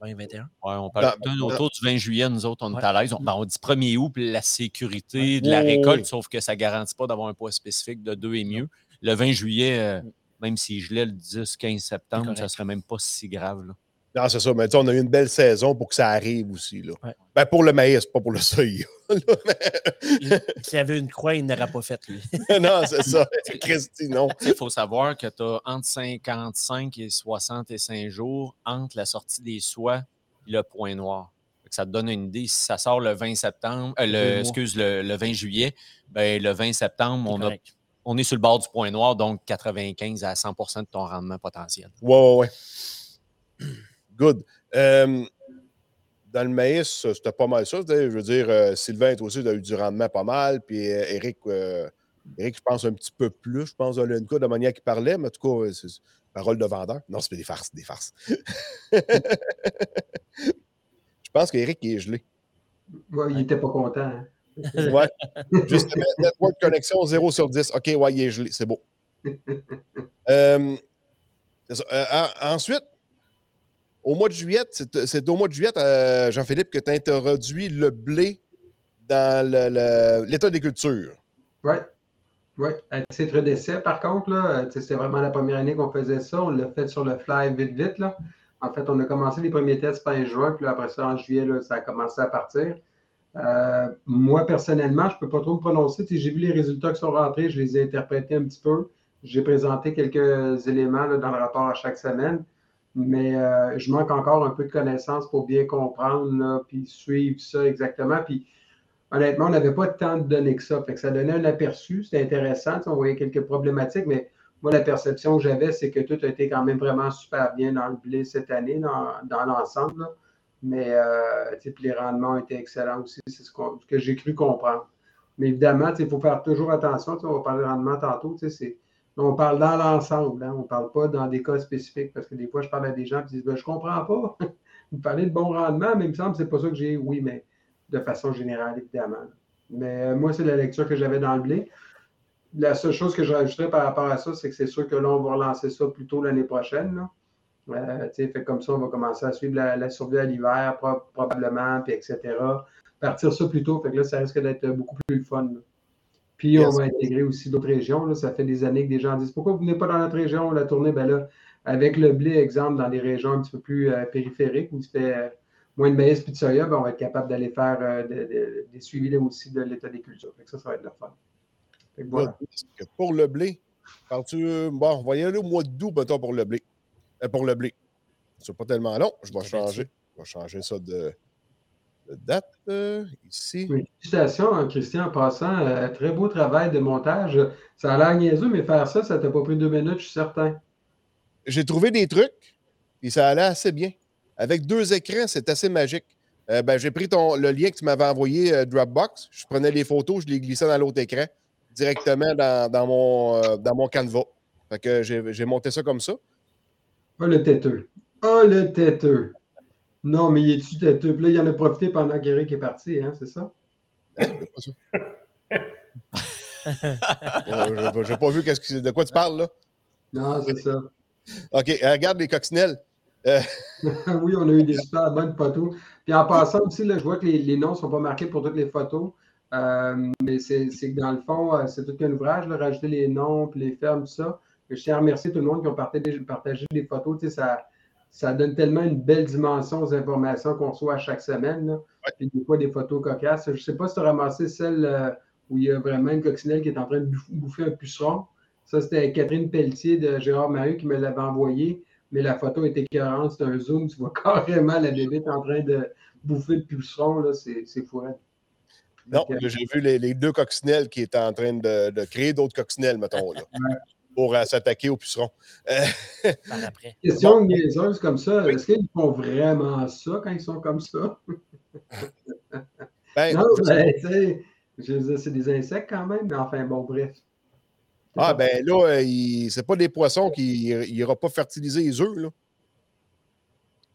2021. Ouais, on parle Dans- autour du 20 juillet, nous autres, on est à l'aise. On, ben, on dit 1er août, puis la sécurité de la récolte, sauf que ça ne garantit pas d'avoir un poids spécifique de 2 et mieux. Le 20 juillet, euh, même si je l'ai le 10-15 septembre, ça ne serait même pas si grave. là. Non, c'est ça. Mais tu sais, on a eu une belle saison pour que ça arrive aussi. Là. Ouais. Ben, pour le maïs, pas pour le soya. [LAUGHS] Il- S'il y avait une croix, il n'aurait pas fait, lui. [LAUGHS] non, c'est ça. [LAUGHS] Christy, non. Il faut savoir que tu as entre 55 et 65 jours entre la sortie des soies et le point noir. Ça te donne une idée. Si ça sort le 20 septembre, euh, le, excuse, le, le 20 juillet, ben, le 20 septembre, on, a. on est sur le bord du point noir, donc 95 à 100% de ton rendement potentiel. Ouais, ouais, ouais. [CLEARS THROAT] Good. Euh, dans le maïs, c'était pas mal ça. Je veux dire, euh, Sylvain, toi aussi, tu as eu du rendement pas mal. Puis euh, Eric, euh, Eric, je pense un petit peu plus, je pense, Olenka, de la manière qu'il parlait, mais en tout cas, c'est parole de vendeur. Non, c'est des farces, des farces. [LAUGHS] je pense qu'Eric est gelé. Ouais, il n'était pas content. hein. Ouais. Justement, network connexion 0 sur 10. OK, ouais, il est gelé, c'est beau. Euh. Euh, en- ensuite, au mois de juillet, c'est au mois de juillet, euh, Jean-Philippe, que tu as introduit le blé dans l'état des cultures. Oui. Oui. À titre d'essai, par contre, c'était vraiment la première année qu'on faisait ça. On l'a fait sur le fly vite, vite. Là. En fait, on a commencé les premiers tests fin juin, puis après ça, en juillet, ça a commencé à partir. Euh, moi, personnellement, je ne peux pas trop me prononcer. J'ai vu les résultats qui sont rentrés, je les ai interprétés un petit peu. J'ai présenté quelques éléments là, dans le rapport à chaque semaine, mais euh, je manque encore un peu de connaissances pour bien comprendre, là, puis suivre ça exactement. Puis honnêtement, on n'avait pas tant de données que ça. Fait que ça donnait un aperçu, c'était intéressant. On voyait quelques problématiques, mais moi, la perception que j'avais, c'est que tout a été quand même vraiment super bien dans le blé cette année, dans, dans l'ensemble. Mais euh, les rendements étaient excellents aussi, c'est ce, que j'ai cru comprendre. Mais évidemment, il faut faire toujours attention. On va parler de rendement tantôt. On parle dans l'ensemble, hein, on ne parle pas dans des cas spécifiques, parce que des fois, je parle à des gens qui disent ben, Je ne comprends pas. [LAUGHS] Vous parlez de bon rendement, mais il me semble que ce n'est pas ça que j'ai. Oui, mais de façon générale, évidemment. Mais euh, moi, c'est la lecture que j'avais dans le blé. La seule chose que je rajouterais par rapport à ça, c'est que c'est sûr que là, on va relancer ça plus tôt l'année prochaine. là. Euh, tu fait comme ça, on va commencer à suivre la, la survie à l'hiver, pro- probablement, puis etc. Partir ça plus tôt, fait que là, ça risque d'être beaucoup plus fun. là. Puis on va intégrer aussi d'autres régions. là. Ça fait des années que des gens disent Pourquoi vous venez pas dans notre région, la tournée? Ben là, avec le blé, exemple, dans des régions un petit peu plus euh, périphériques où il se fait euh, moins de maïs et de soya, ben, on va être capable d'aller faire euh, de- de- des suivis là aussi de l'état des cultures. Fait que ça, ça va être le fun. Fait que voilà. Parce que Pour le blé, parles-tu. Bon, on va y aller au mois d'août, mettons, pour le blé. Euh, pour le blé. C'est pas tellement long. Je vais changer. Je vais changer ça de, de date. euh, ici. Oui, Félicitations, hein, Christian, en passant. euh, très beau travail de montage. Ça a l'air niaiseux, mais faire ça, ça t'a pas pris deux minutes, je suis certain. J'ai trouvé des trucs, et ça allait assez bien. Avec deux écrans, c'est assez magique. Euh, ben, j'ai pris ton, le lien que tu m'avais envoyé, euh, Dropbox. Je prenais les photos, je les glissais dans l'autre écran, directement dans, dans mon, euh, dans mon Canva. Fait que j'ai j'ai monté ça comme ça. Oh, le têteux. Oh, le têteux. Non, mais il est-tu têteux? Puis là, il en a profité pendant qu'Eric est parti, hein, c'est ça? [LAUGHS] Euh, j'ai- J'ai pas vu que- de quoi tu parles, là. Non, c'est ça. OK, euh, regarde les coccinelles. [LAUGHS] oui, on a eu des super bonnes photos. Puis en passant aussi, là, je vois que les, les noms ne sont pas marqués pour toutes les photos. Euh, mais c'est que dans le fond, euh, c'est tout qu'un ouvrage, là, rajouter les noms, puis les fermes, tout ça. Je tiens à remercier tout le monde qui ont partagé, partagé des photos. Tu sais, ça, ça donne tellement une belle dimension aux informations qu'on reçoit à chaque semaine. là. Puis des fois, des photos cocasses. Je ne sais pas si tu as ramassé celle euh, où il y a vraiment une coccinelle qui est en train de bouffer- un puceron. Ça, c'était Catherine Pelletier de Gérard Maheu qui me l'avait envoyé mais la photo est écœurante, c'est un zoom, tu vois [LAUGHS] carrément la bébête en train de bouffer le puceron, c'est fou. hein. Non, là, j'ai vu les, les deux coccinelles qui étaient en train de, de créer d'autres coccinelles, mettons, là, [LAUGHS] pour euh, s'attaquer au puceron. Euh. [LAUGHS] Question niaiseuse comme ça, est-ce qu'ils font vraiment ça quand ils sont comme ça? [LAUGHS] ben, Non, ben, tu sais, je veux dire, c'est des insectes quand même, mais enfin, bon, bref. Ah, ben là, euh, c'est pas des poissons qui n'ira pas fertiliser les œufs. là.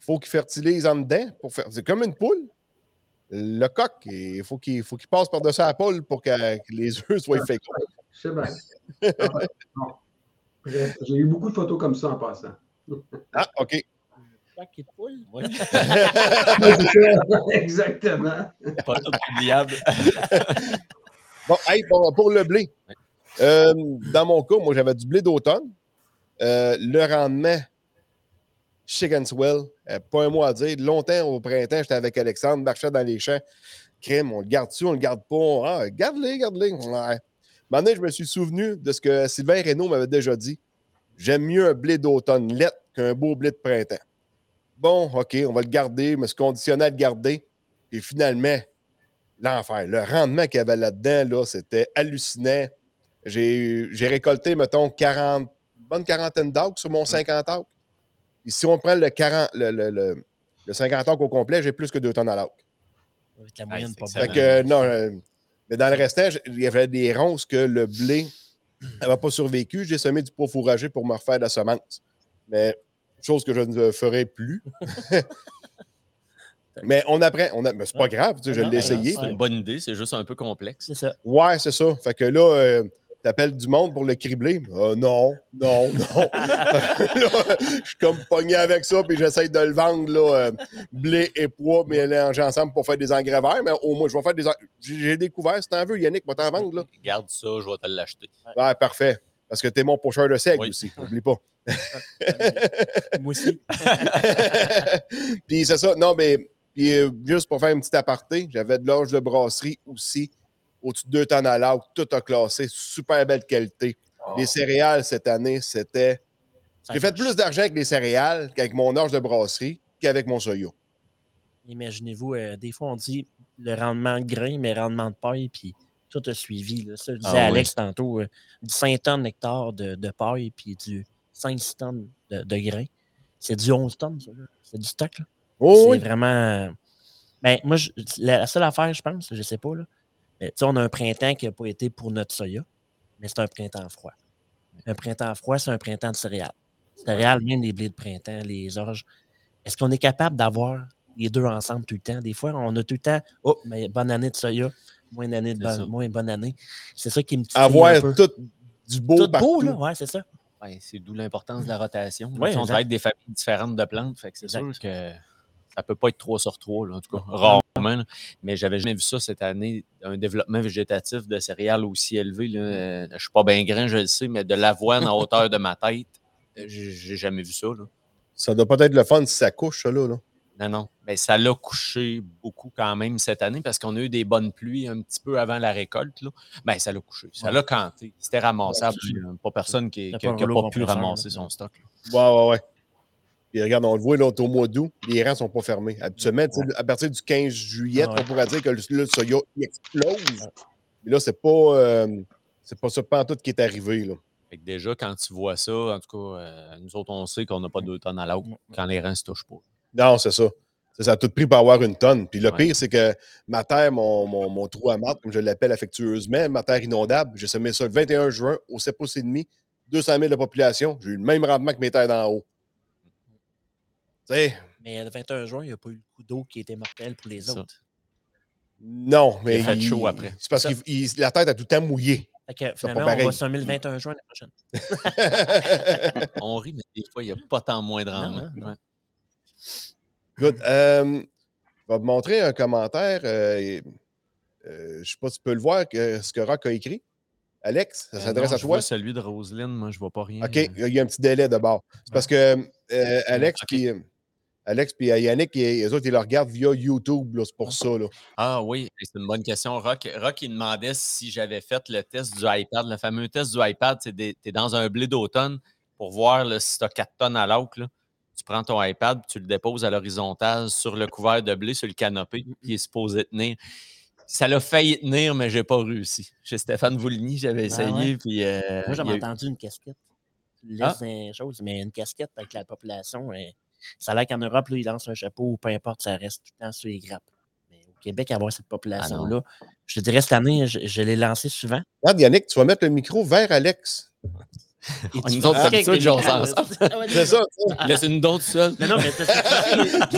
Il faut qu'ils fertilisent en dedans. Pour faire... C'est comme une poule. Le coq, il faut qu'il faut qu'il passe par-dessus la poule pour que, que les œufs soient féconds. Je sais bien. [LAUGHS] Ah, ouais, bon. Bref, j'ai eu beaucoup de photos comme ça en passant. Ah, OK. Paquet de poules. Ouais. [LAUGHS] Ouais, c'est ça, Exactement. Pas tout oubliable. [LAUGHS] Bon, hey, pour, pour le blé. Euh, dans mon cas, moi, j'avais du blé d'automne. Euh, le rendement, chicken swell, euh, pas un mot à dire. Longtemps au printemps, j'étais avec Alexandre, marchais dans les champs. Crème, on le garde-tu, on le garde pas? Ah, garde-les, garde-les. Ouais. Donné, je me suis souvenu de ce que Sylvain Reynaud m'avait déjà dit. J'aime mieux un blé d'automne lettre qu'un beau blé de printemps. Bon, OK, on va le garder, je me suis conditionné à le garder. Et finalement, l'enfer. Le rendement qu'il y avait là-dedans, là, c'était hallucinant. J'ai j'ai récolté, mettons, 40, une bonne quarantaine d'arcs sur mon 50 arcs. Et si on prend le, 40, le, le, le- le 50 arcs au complet, j'ai plus que 2 tonnes à l'arc. Avec la moyenne, c'est pas excellent. Fait que, non, euh, Mais dans le restant, il y avait des ronces que le blé n'avait pas survécu. J'ai semé du pot fourragé pour me refaire de la semence. Mais chose que je ne ferai plus. [LAUGHS] mais on apprend. On a... Mais c'est pas grave, tu sais, je l'ai essayé. C'est une bonne idée, c'est juste un peu complexe. C'est ça. Ouais, c'est ça. Fait que là, euh, t'appelles du monde pour le cribler? Ah, non, non, non. Là, [LAUGHS] [LAUGHS] je suis comme pogné avec ça, puis j'essaye de le vendre, là, euh, blé et pois mélangés ensemble pour faire des engrais verts. Mais au moins, je vais faire des. en- J'ai j'ai découvert, si t'en veux, Yannick, va t'en vendre, là. Garde ça, je vais te l'acheter. Ouais, parfait. Parce que t'es mon pocheur de seigle Oui. aussi, n'oublie pas. [LAUGHS] Moi aussi. puis c'est ça. Non, mais puis, euh, juste pour faire une petite aparté, j'avais de l'orge de brasserie aussi, au-dessus de 2 tonnes à l'heure, tout a classé, super belle qualité. Les céréales cette année, c'était. J'ai fait plus d'argent avec les céréales qu'avec mon orge de brasserie qu'avec mon soya. Imaginez-vous, euh, des fois, on dit le rendement de grain, mais rendement de paille, puis tout a suivi. Là. Ça, je disais Ah oui. Alex tantôt, euh, du 5 tonnes hectares de, de paille, puis du 5-6 tonnes de, de grain. C'est du 11 tonnes, ça. C'est du stock. Là. Oh, c'est oui. vraiment. Ben, moi, je- la, la seule affaire, je pense, je sais pas, là. Mais, tu sais, on a un printemps qui n'a pas été pour notre soya, mais c'est un printemps froid. Un printemps froid, c'est un printemps de céréales. Céréales, même les blés de printemps, les orges. Est-ce qu'on est capable d'avoir les deux ensemble tout le temps? Des fois, on a tout le temps, oh, mais bonne année de soya, moins d'année de bonne, moins bonne année. C'est ça qui me Avoir un peu. tout du beau Tout partout. beau, là, ouais, c'est ça. Ouais, c'est d'où l'importance de la rotation. Ouais, Ouais, on travaille avec des familles différentes de plantes, fait que c'est sûr que ça peut pas être 3 sur 3, là, en tout cas, rarement. là. Mais j'avais jamais vu ça cette année, un développement végétatif de céréales aussi élevé. Là. Euh, Je suis pas bien grand, je le sais, mais de l'avoine à hauteur de ma tête, euh, j'ai jamais vu ça. Là. Ça doit pas être le fun si ça couche, ça, là. là. Non, non. Mais ça l'a couché beaucoup quand même cette année parce qu'on a eu des bonnes pluies un petit peu avant la récolte. Là. Ben, ça l'a couché. Ça l'a canté. C'était ramassable. Ouais, pas personne qui n'a pas pu ramasser son stock. là. Ouais, ouais, ouais. Puis regarde, on le voit, là, on est au mois d'août, les rangs sont pas fermés. Habituellement, à partir du 15 juillet, Ah ouais. on pourrait dire que le, le soya explose. Mais là, c'est pas, euh, c'est pas ça tout qui est arrivé. Là. Fait que déjà, quand tu vois ça, en tout cas, euh, nous autres, on sait qu'on n'a pas deux tonnes à l'autre quand les reins ne se touchent pas. Non, c'est ça. Ça, ça a tout pris pour avoir une tonne. Puis le Ouais. pire, c'est que ma terre, mon, mon, mon trou à marde, comme je l'appelle affectueusement, ma terre inondable, j'ai semé ça le 21 juin au 7 pouces et demi, 200 000 de population. J'ai eu le même rendement que mes terres d'en haut. Mais le 21 juin, il n'y a pas eu le coup d'eau qui était mortel pour les ça. autres. non, mais. Il fait chaud après. C'est parce que la tête a tout le temps mouillé. Fait que pas finalement, on va semer le 21 juin l'année prochaine. [LAUGHS] On rit, mais des fois, il n'y a pas tant moins de rendement. Non. Ouais. Good. Euh, je vais te montrer un commentaire. euh, euh, je ne sais pas si tu peux le voir, que, ce que Rock a écrit. Alex, ça Euh, s'adresse à je toi. vois celui de Roselyne, moi, je ne vois pas rien. OK, il y a un petit délai d'abord. C'est parce que euh, Alex puis Alex puis Yannick, ils- eux autres, ils le regardent via YouTube, là, c'est pour ça. Là. Ah oui, c'est une bonne question. Rock, Rock il demandait si j'avais fait le test du iPad. Le fameux test du iPad, c'est tu es dans un blé d'automne pour voir là, si tu as 4 tonnes à l'autre. Tu prends ton iPad, tu le déposes à l'horizontale sur le couvert de blé, sur le canopé, puis il est supposé tenir. Ça l'a failli tenir, mais j'ai pas réussi. Chez Stéphane Vouligny, j'avais Ah essayé. ouais? puis, euh, Moi, j'avais eu- entendu une casquette. Tu Ah. des choses, mais une casquette avec la population. euh, ça a l'air qu'en Europe, là, ils lancent un chapeau ou peu importe, ça reste tout le temps sur les grappes. Mais au Québec, avoir cette population-là, je te dirais, cette année, je, je l'ai lancé souvent. Regarde, Yannick, tu vas mettre le micro vers Alex. [LAUGHS] Nous autres. Ah ouais, C'est ça. Laisse-nous d'autres seuls. Non, non, mais c'est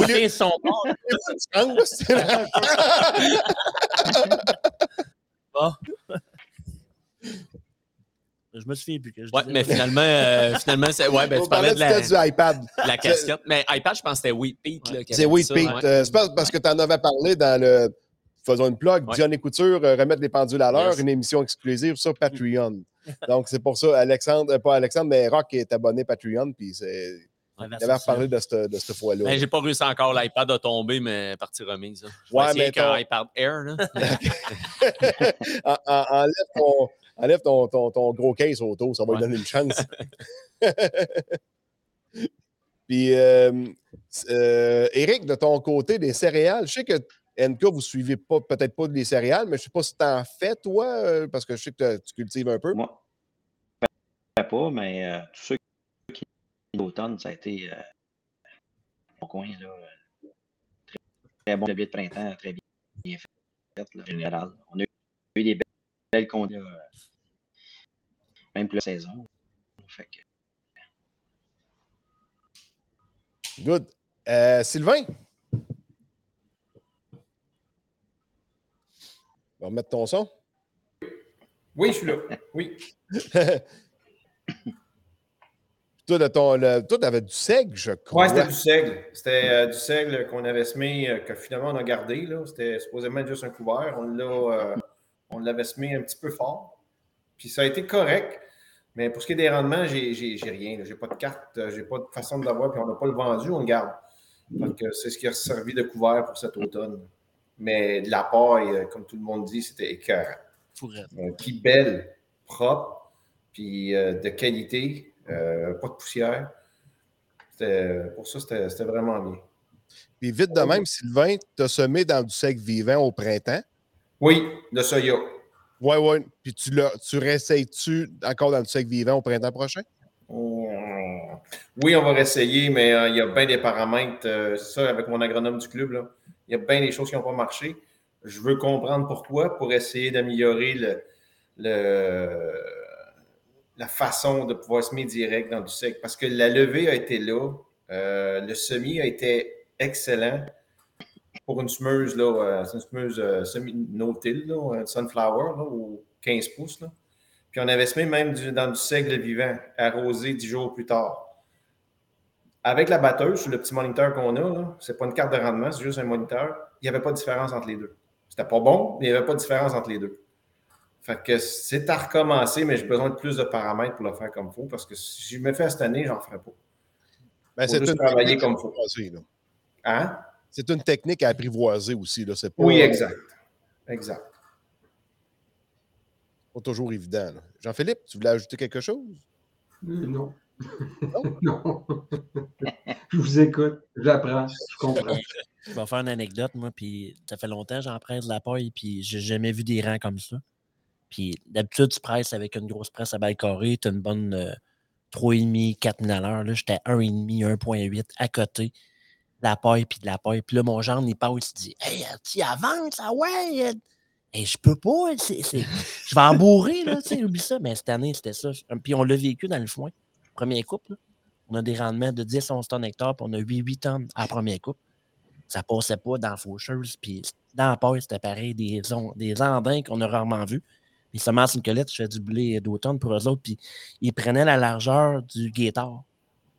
fais [LAUGHS] son bord. [LAUGHS] Tu prends, là, c'est- Je me souviens plus que je Ouais, mais finalement, euh, finalement c'est, ouais, ben, On tu parlais de la, du iPad. la casquette. Mais iPad, je pense que c'était Wheat Pete. C'est ça, Pete. ouais. Euh, c'est pas parce que tu en avais parlé dans le. Faisons une plug. Ouais. Diane et Couture, euh, remettre les pendules à l'heure, Yes. une émission exclusive sur Patreon. [LAUGHS] Donc, c'est pour ça, Alexandre, euh, pas Alexandre, mais Rock est abonné Patreon, puis c'est. Version avait reparlé de cette, de cette fois-là. Ben, j'ai pas réussi encore. L'iPad a tombé, mais partie remise. là. Je Ouais, mais ton- iPad Air. Là. [LAUGHS] En- en- enlève ton, enlève ton, ton, ton gros case auto, ça va lui Ouais. donner une chance. [LAUGHS] [LAUGHS] Puis, euh, euh, Eric, de ton côté, des céréales, je sais que NK, vous ne suivez pas, peut-être pas des céréales, mais je ne sais pas si tu en fais, toi, euh, parce que je sais que tu cultives un peu. Moi, je ne pas, mais euh, tous ceux qui l'automne, ça a été mon coin, là. Très, très bon blé de printemps, très bien fait, là, en général. On a eu eu des belles, belles conditions. Même plus la saison. Fait que- Good. Euh, Sylvain? On va remettre ton son. Oui, je suis là. Oui. [LAUGHS] toi, de ton, le, toi, t'avais du seigle, je crois. Ouais, c'était du seigle. C'était euh, du seigle qu'on avait semé, euh, que finalement on a gardé. C'était supposément juste un couvert. On l'a, euh, on l'avait semé un petit peu fort. Puis ça a été correct. Mais pour ce qui est des rendements, j'ai, rien. J'ai pas de carte, euh, j'ai pas de façon de l'avoir, puis on n'a pas le vendu, on le garde. Donc, c'est ce qui a servi de couvert pour cet automne. Mais de la paille, euh, comme tout le monde dit, c'était écœurant. Euh, puis belle, propre, puis euh, de qualité, euh, pas de poussière. C'était- pour ça, c'était vraiment bien. Puis vite de même, Sylvain, t'as semé dans du seigle vivant au printemps? Oui, de soya. Ouais, ouais. Puis tu, tu réessayes-tu encore dans du seigle vivant au printemps prochain? Mmh. Oui, on va réessayer, mais euh, il y a bien des paramètres. euh, ça, avec mon agronome du club, il y a bien des choses qui n'ont pas marché. Je veux comprendre pourquoi pour essayer d'améliorer le, le- la façon de pouvoir semer direct dans du sec. Parce que la levée a été là. euh, le semis a été excellent pour une semeuse. là, euh, C'est une semeuse euh, semi no-till, là, un sunflower, là, au 15 pouces. Là. Puis on avait semé même du- dans du seigle vivant, arrosé dix jours plus tard. Avec la batteuse, sur le petit moniteur qu'on a, c'est pas une carte de rendement, c'est juste un moniteur, il n'y avait pas de différence entre les deux. C'était pas bon, mais il n'y avait pas de différence entre les deux. Fait que c'est à recommencer, mais j'ai besoin de plus de paramètres pour le faire comme il faut, parce que si je me fais cette année, j'en ferai pas. Ben, Faut juste travailler comme faut. apprivoiser, là. Hein? C'est une technique à apprivoiser aussi. Là. Pas, Oui, exact. Exact. pas toujours évident. là. Jean-Philippe, tu voulais ajouter quelque chose? Euh, Non. [LAUGHS] non? je vous écoute, j'apprends, je comprends. Je vais faire une anecdote, moi, puis ça fait longtemps que j'en presse de la paille, puis j'ai jamais vu des rangs comme ça. Puis d'habitude, tu presses avec une grosse presse à balle carrée, tu as une bonne euh, 3,5, 4 000 à l'heure. Là, j'étais à 1,5, 1,8 à côté. De la paille, puis de la paille. Puis là, mon genre, il passe, il se dit Hey, tu avances, ah ouais! euh. Hey, je peux pas, c'est- c'est- je vais embourrer, là, tu sais, oublie ça. Mais cette année, c'était ça. Puis on l'a vécu dans le foin. Premier couple, là. on a des rendements de 10, 11 tonnes hectares, puis on a 8, 8 tonnes à la première coupe ça passait pas dans la faucheuse. Puis dans la paille, c'était pareil, des, on- des andins qu'on a rarement vus. Les semences Nicolette, je fais du blé d'automne pour eux autres, puis ils prenaient la largeur du guétard.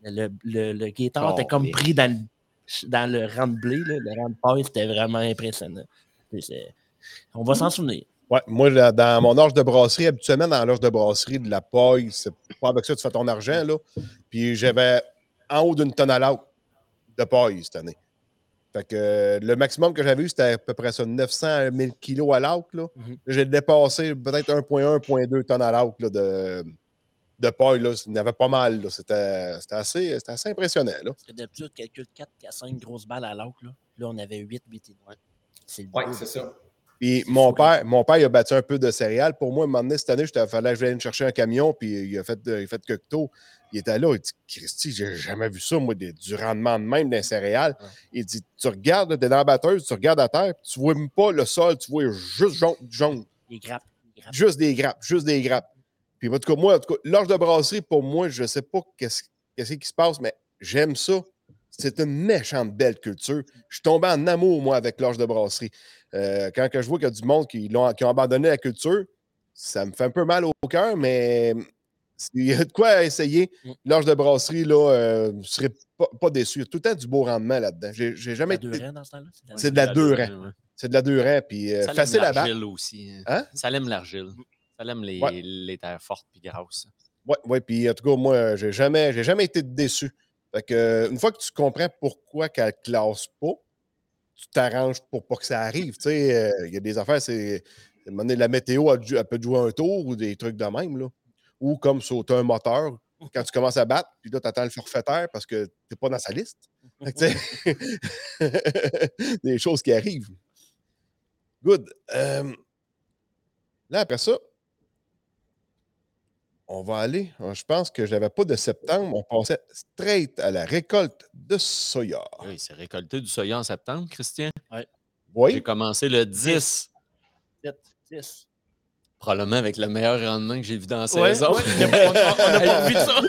Le, le, le guétard était comme Oh, pris dans le, dans le rang de blé. là. Le rang de paille, c'était vraiment impressionnant. On va s'en souvenir. Ouais, moi, là, dans mon âge de brasserie, habituellement, dans l'âge de brasserie, de la paille, c'est pas avec ça que tu fais ton argent, là. Puis j'avais en haut d'une tonne à l'autre de paille cette année. Fait que euh, le maximum que j'avais eu, c'était à peu près ça, 900 à 1000 kilos à l'autre. Mhm. J'ai dépassé peut-être 1,1, 1,2 tonnes à l'autre, de, de paille, là. Il y en avait pas mal. C'était c'était assez, c'était assez impressionnant, d'habitude, tu calcules 4 à 5 grosses balles à l'autre. Là. là, on avait 8, 8 et demi. C'est le Oui, c'est ça. Puis mon fou, père, mon père, il a battu un peu de céréales. Pour moi, moment donné, cette année, il fallait que je vienne chercher un camion, puis il a fait, il a fait cocteau. Il était là, il dit Christy, j'ai jamais vu ça, moi, des- du rendement de même d'un céréales. Il dit Tu regardes, tu es dans la batteuse, tu regardes à terre, puis tu vois même pas le sol, tu vois juste jaune, jaune. Grappes. les grappes. Juste des grappes, juste des grappes. Puis en tout cas, moi, en tout cas, l'âge de brasserie, pour moi, je sais pas qu'est-ce qu'est-ce qui se passe, mais j'aime ça. C'est une méchante belle culture. Je suis tombé en amour, moi, avec l'âge de brasserie. Euh, quand que je vois qu'il y a du monde qui, l'ont- qui ont abandonné la culture, ça me fait un peu mal au cœur, mais il y a de quoi essayer. Mm. L'âge de brasserie, là, euh, je ne serais pas, pas déçu. Il y a tout le temps du beau rendement là-dedans. J'ai j'ai jamais La deux été- rangs dans ce temps-là? c'est de la ouais. C'est de la deux rangs, puis euh, Ça l'aime facile à battre. l'argile aussi. hein. Hein? Ça l'aime l'argile. Ça l'aime les, Ouais. les terres fortes et grasses. Oui, ouais, puis en tout cas, moi, j'ai jamais, j'ai jamais été déçu. Fait que, euh, une fois que tu comprends pourquoi qu'elle ne classe pas, tu t'arranges pour pas que ça arrive. Tu sais, euh, il y a des affaires, c'est. La météo, elle, elle peut jouer un tour ou des trucs de même. Là. Ou comme sauter un moteur quand tu commences à battre, puis là, tu attends le forfaitaire parce que tu n'es pas dans sa liste. Que, [LAUGHS] des choses qui arrivent. Good. Euh, là, après ça, on va aller. euh, Je pense que je n'avais pas de septembre. On passait straight à la récolte de soya. Oui, c'est récolté du soya en septembre, Christian? J'ai Oui, commencé le 10. 7, 10. Probablement avec le meilleur rendement que j'ai vu dans la Ouais, saison. ouais, on pas [LAUGHS] vu ça.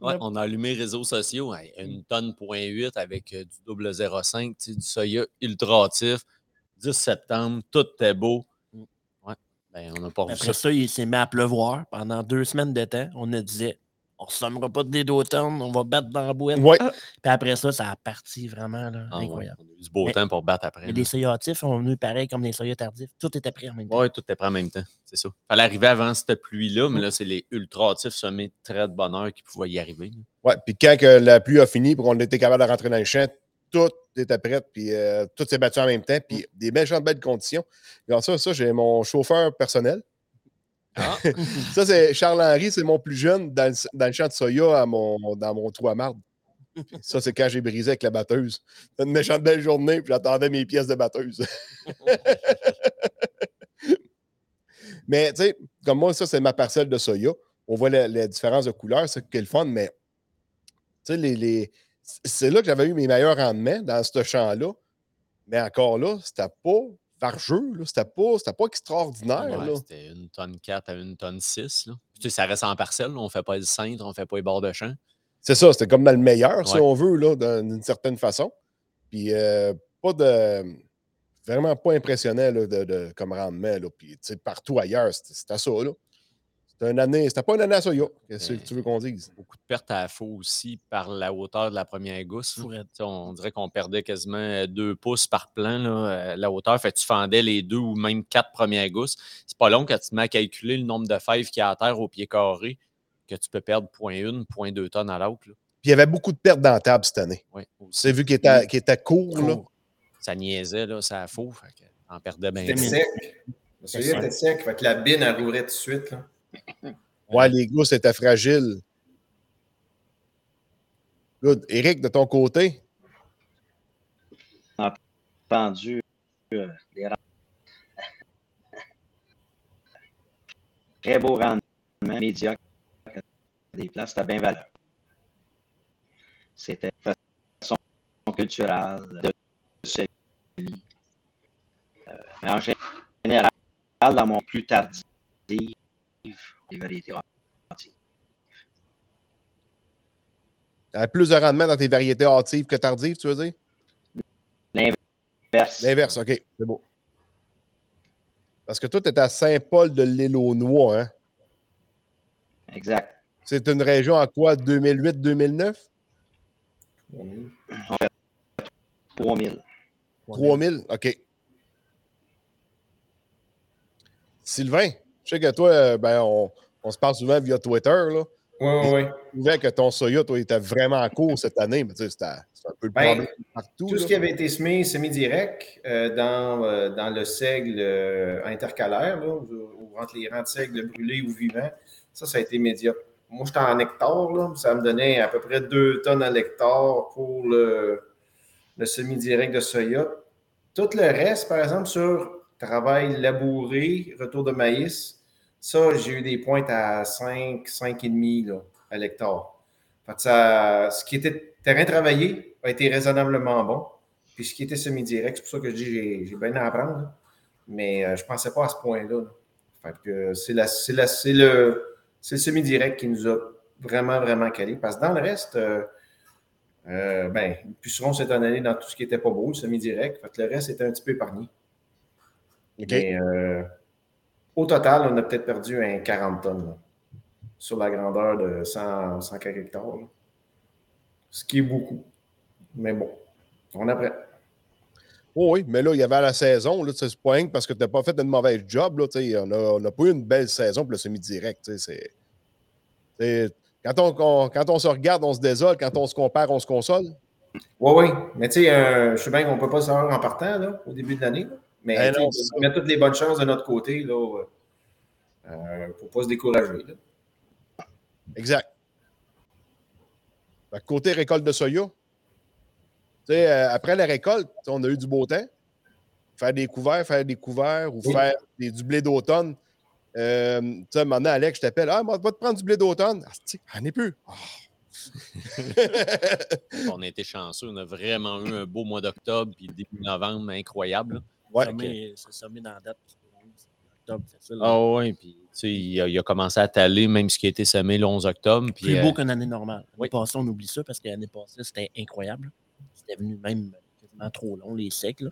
Ouais, on a allumé les réseaux sociaux. une tonne point 8 avec euh, du double 0,5, tu sais, du soya ultra hâtif. 10 septembre, tout était beau. Ben, on n'a pas vu Après ça. ça, il s'est mis à pleuvoir pendant deux semaines de temps. On a disait, on ne sommera pas de dés d'automne, on va battre dans la boîte. Ouais. Puis après ça, ça a parti vraiment là, Ah ouais, incroyable. on a eu du beau Mais- temps pour battre après. Mais les soya hâtifs ont venu pareil comme les soya tardifs. Tout était prêt en même temps. Oui, tout est prêt en même temps. C'est ça. Fallait arriver avant cette pluie-là, mais là, c'est les ultra hâtifs semés très de bonheur qui pouvaient y arriver. Ouais, puis quand que la pluie a fini, pour qu'on était capable de rentrer dans le champ, tout était prêt, puis euh, tout s'est battu en même temps, puis des méchantes belles conditions. Et ça, ça j'ai mon chauffeur personnel. Ah. [LAUGHS] ça, c'est Charles-Henri, c'est mon plus jeune dans le, dans le champ de soya à mon, dans mon trou à marde. Ça, c'est quand j'ai brisé avec la batteuse. C'était une méchante belle journée, puis j'attendais mes pièces de batteuse. [LAUGHS] mais, tu sais, comme moi, ça, c'est ma parcelle de soya. On voit la, la différence de couleur, c'est qui est le fun, mais, tu sais, les, les- c'est là que j'avais eu mes meilleurs rendements dans ce champ-là. Mais encore là, c'était pas vargeux, là. C'était pas, pas extraordinaire. Ouais. C'était une tonne 4 à une tonne 6. Là. Puis, tu sais, ça reste en parcelle. là. On ne fait pas le cintre, on ne fait pas les bords de champ. C'est ça, c'était comme dans le meilleur, si on veut, d'une certaine façon. Puis euh, pas de. Vraiment pas impressionnant là, de, de- comme rendement. Là. Puis partout ailleurs, c'était c'était ça. Là. C'était une année. C'était pas une année à Soya. Qu'est-ce que tu veux qu'on dise? Beaucoup de pertes à la faux aussi par la hauteur de la première gousse. On dirait qu'on perdait quasiment deux pouces par plan, là, euh, la hauteur. Fait que tu fendais les deux ou même quatre premières gousses. C'est pas long quand tu te mets à calculer le nombre de fèves qu'il y a à terre au pied carré que tu peux perdre 0.1, 0.2 tonnes à l'autre. Puis il y avait beaucoup de pertes dans la table cette année. Aussi. C'est vu qu'il était, était court. Là. Ça niaisait, là, ça a faux. Fait que t'en perdais bien. C'était sec. Le soya était sec. Fait que la bine, elle rouvrait tout de suite. Là. Ouais, les gousses étaient fragiles. Good. Eric, de ton côté, Pendu, euh, [LAUGHS] Très beau rendement, médiocre. Des places, c'était bien valeur. C'était façon culturelle, de celui. Euh, mais en général, dans mon plus tardif, variétés hâtives. plus de rendement dans tes variétés hâtives que tardives, tu veux dire? L'inverse. L'inverse, OK. C'est beau. Parce que toi, tu es à Saint-Paul de l'Élonois, hein? Exact. C'est une région en quoi? 2008-2009? 3000. 3000? OK. Sylvain, je sais que toi, euh, ben, on, on se parle souvent via Twitter, là. Oui, oui, oui. Je trouvais que ton soya, toi, était vraiment en cours cette année, mais tu sais, c'était un peu le Ben, problème partout. Tout là. ce qui avait été semé semi-direct euh, dans, euh, dans le seigle euh, intercalaire, là, où, où entre les rangs de seigle brûlés ou vivants, ça, ça a été médiocre. Moi, j'étais en hectare, là, ça me donnait à peu près 2 tonnes à l'hectare pour le, le semi-direct de soya. Tout le reste, par exemple, sur travail labouré, retour de maïs, ça, j'ai eu des pointes à 5, 5,5 là, à l'hectare. Ça, ce qui était terrain travaillé a été raisonnablement bon. Puis ce qui était semi-direct, c'est pour ça que je dis j'ai, j'ai bien à apprendre. là. Mais euh, je ne pensais pas à ce point-là. là. Fait que c'est, le, semi-direct qui nous a vraiment, vraiment calé. Parce que dans le reste, euh, euh, ben, cette année dans tout ce qui n'était pas beau, le semi-direct. Le reste était un petit peu épargné. Mais euh, au total, on a peut-être perdu un 40 tonnes là, sur la grandeur de 100, 100 quelques hectares. là. Ce qui est beaucoup. Mais bon, on apprend. Oh oui, mais là, il y avait la saison, là, tu sais, c'est pas parce que tu n'as pas fait une mauvaise job. Là, tu sais, on n'a pas eu une belle saison pour le semi-direct. tu sais, c'est- c'est- Quand on, on- quand on se regarde, on se désole. Quand on se compare, on se console. Oui, oui. Mais tu sais, euh, je sais bien qu'on ne peut pas savoir en partant là, au début de l'année. là. Mais ça. on met toutes les bonnes chances de notre côté là, euh, euh, pour ne pas se décourager. là. Exact. Fait côté récolte de soya, tu sais, euh, après la récolte, on a eu du beau temps. Faire des couverts, faire des couverts ou Oui. faire des, du blé d'automne. Euh, tu sais, maintenant, Alex, je t'appelle. Ah, moi, va te prendre du blé d'automne. Ah, tu sais, j'en ai plus? Ah. [LAUGHS] On a été chanceux. On a vraiment eu un beau mois d'octobre puis début novembre incroyable. Ouais. Sommé- C'est sommé dans la date. Ah oui, puis tu sais, il, a, il a commencé à taler même ce qui a été semé le 11 octobre. Puis, Plus euh, beau qu'une année normale. L'année oui. passée, on oublie ça parce que l'année passée, c'était incroyable. C'était venu même quasiment trop long, les secs. là.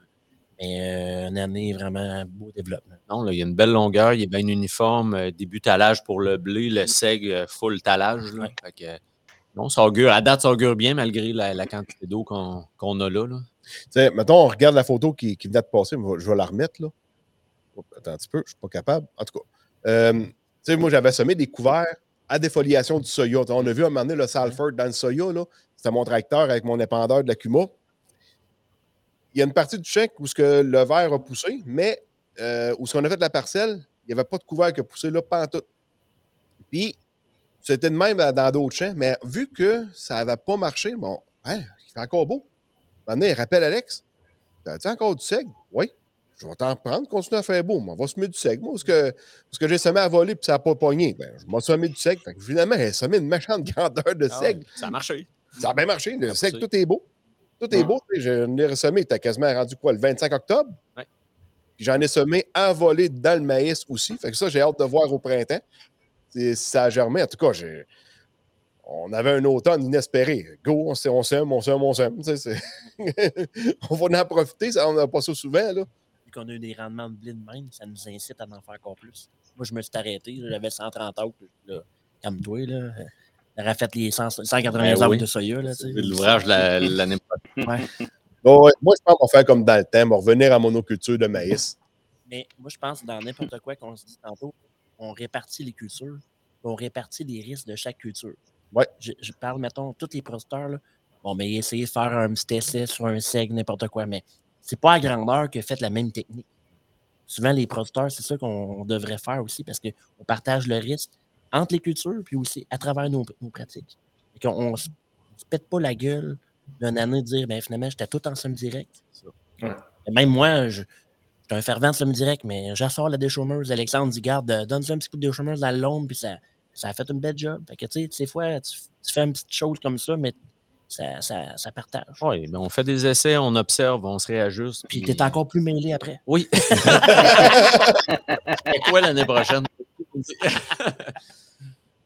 Mais euh, une année vraiment beau développement. non, là, il y a une belle longueur, il est bien uniforme. euh, début talage pour le blé, le seg, euh, full talage. là. Ouais. Fait que, euh, non, ça augure, à date, ça augure bien malgré la, la quantité d'eau qu'on qu'on a là. là. Sais, mettons, on regarde la photo qui, venait de passer. Je vais la remettre, là. Attends un petit peu, je ne suis pas capable. En tout cas, euh, tu sais, moi, j'avais semé des couverts à défoliation du soya. On a vu un moment donné le Salford dans le soya, là. C'était mon tracteur avec mon épandeur de la Cuma. Il y a une partie du chèque où que le verre a poussé, mais euh, où ce qu'on a fait de la parcelle, il n'y avait pas de couvert qui a poussé là, pas tout. Puis, c'était de même dans d'autres champs, mais vu que ça n'avait pas marché, bon, hein, il fait encore beau. Maintenant, il rappelle Alex. T'as-tu encore du seigle? Oui. Je vais t'en prendre, continue à faire beau. On va semer du seigle. Moi, parce que, parce que j'ai semé à voler et ça n'a pas pogné. Ben, je m'ai semé du seigle. Fait que finalement, j'ai semé une méchante grandeur de Ah ça a marché. Ça a bien marché. Le seigle, tout est beau. Tout est Ouais. beau. Je l'ai semé. Tu as quasiment rendu quoi, le 25 octobre? Ouais. J'en ai semé en volée dans le maïs aussi. Fait que ça, j'ai hâte de voir au printemps. Si ça a germé. En tout cas, j'ai. On avait un automne inespéré. Go, on sème, on sème, on sème, [LAUGHS] on va en profiter. Ça, on n'a pas ça souvent. Là. Vu qu'on a eu des rendements de blé de même, ça nous incite à en faire encore plus. Moi, je me suis arrêté. J'avais 130 autres. Là, comme toi, là. J'aurais fait les 100 180 Ben autres oui. de soya. C'est l'ouvrage la- [LAUGHS] l'année prochaine. Ouais. Bon, ouais, moi, je pense qu'on va faire comme dans le temps, on va revenir à monoculture de maïs. Mais moi, je pense que dans n'importe quoi qu'on se dit tantôt, on répartit les cultures, on répartit les risques de chaque culture. Ouais. Je, je parle, mettons, tous les producteurs, là, bon, mais essayez de faire un petit essai sur un seg, n'importe quoi, mais c'est pas à grandeur que faites la même technique. Souvent, les producteurs, c'est ça qu'on devrait faire aussi parce qu'on partage le risque entre les cultures puis aussi à travers nos, nos pratiques. Et qu'on on se se pète pas la gueule d'une année de dire, ben finalement, j'étais tout en semi-direct. Ouais. Et Même moi, je, suis un fervent de semi-direct, mais j'assors la déchômeuse. Alexandre dit, garde, donne-lui un petit coup de déchômeuse dans l'ombre, puis ça, ça a fait une belle job. Fait que, tu sais, des fois, tu, tu fais une petite chose comme ça, mais ça, ça, ça partage. Oui, ben on fait des essais, on observe, on se réajuste. Puis t'es encore plus mêlé après. Oui. [LAUGHS] Quoi l'année prochaine?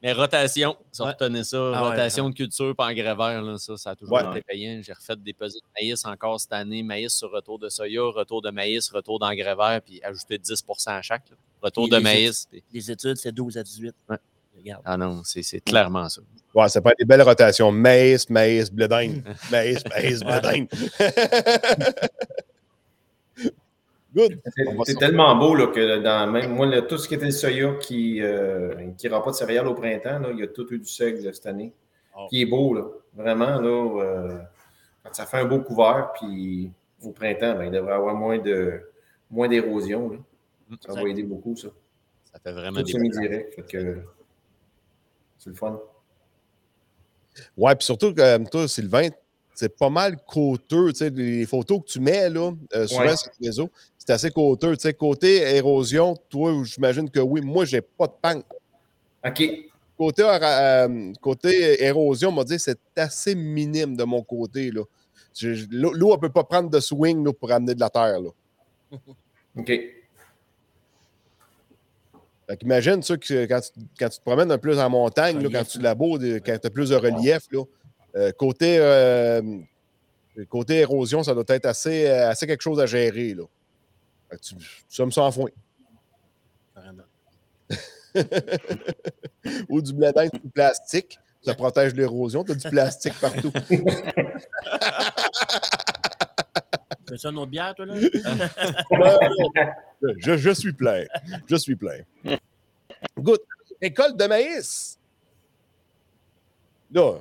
Mais rotation, ça Ouais. retenez ça. Ah ouais, rotation de culture par engrais vert, là, ça, ça a toujours Ouais. été payant. J'ai refait des pesées de maïs encore cette année. Maïs sur retour de soya, retour de maïs, retour d'engrais vert, puis ajouter 10% à chaque. là. Retour Puis de les maïs. puis- Les études, c'est 12 à 18. Regarde. Ah non, c'est c'est clairement ça. Ouais, ça peut être des belles rotations. Maïs, maïs, blé d'Inde. Maïs, maïs, blé d'Inde. Good. C'est tellement beau là, que dans même moi, là, tout ce qui était le soya qui ne rend pas de céréales au printemps, là, il y a tout eu du seigle là, cette année. Oh. Qui est beau, là. Vraiment, là, euh, quand ça fait un beau couvert, puis au printemps, ben, il devrait y avoir moins de moins d'érosion. là. Ça va aider beaucoup, ça. Ça fait vraiment Tout des semi-direct. C'est le fun. Ouais, puis surtout, comme toi, Sylvain, c'est pas mal coûteux. Tu sais, les photos que tu mets, là, euh, souvent Ouais. sur les réseaux, c'est assez coûteux. Tu sais, côté érosion, toi, j'imagine que oui. Moi, j'ai pas de panne. OK. Côté, euh, côté érosion, on m'a dit c'est assez minime de mon côté. L'eau, elle peut pas prendre de swing là, pour amener de la terre. Là. [LAUGHS] OK. Fait qu'imagine ça que quand tu, quand tu te promènes un peu plus en montagne, là, quand tu labores, de- quand tu as plus de relief, là, euh, côté, euh, côté érosion, ça doit être assez, euh, assez quelque chose à gérer. Là. Fait que tu, sommes en foin. [LAUGHS] Ou du blé ou plastique. Ça protège l'érosion. Tu as du plastique partout. [LAUGHS] Tu une autre bière, toi, là? [LAUGHS] je, je suis plein. Je suis plein. Good. École de maïs. Là,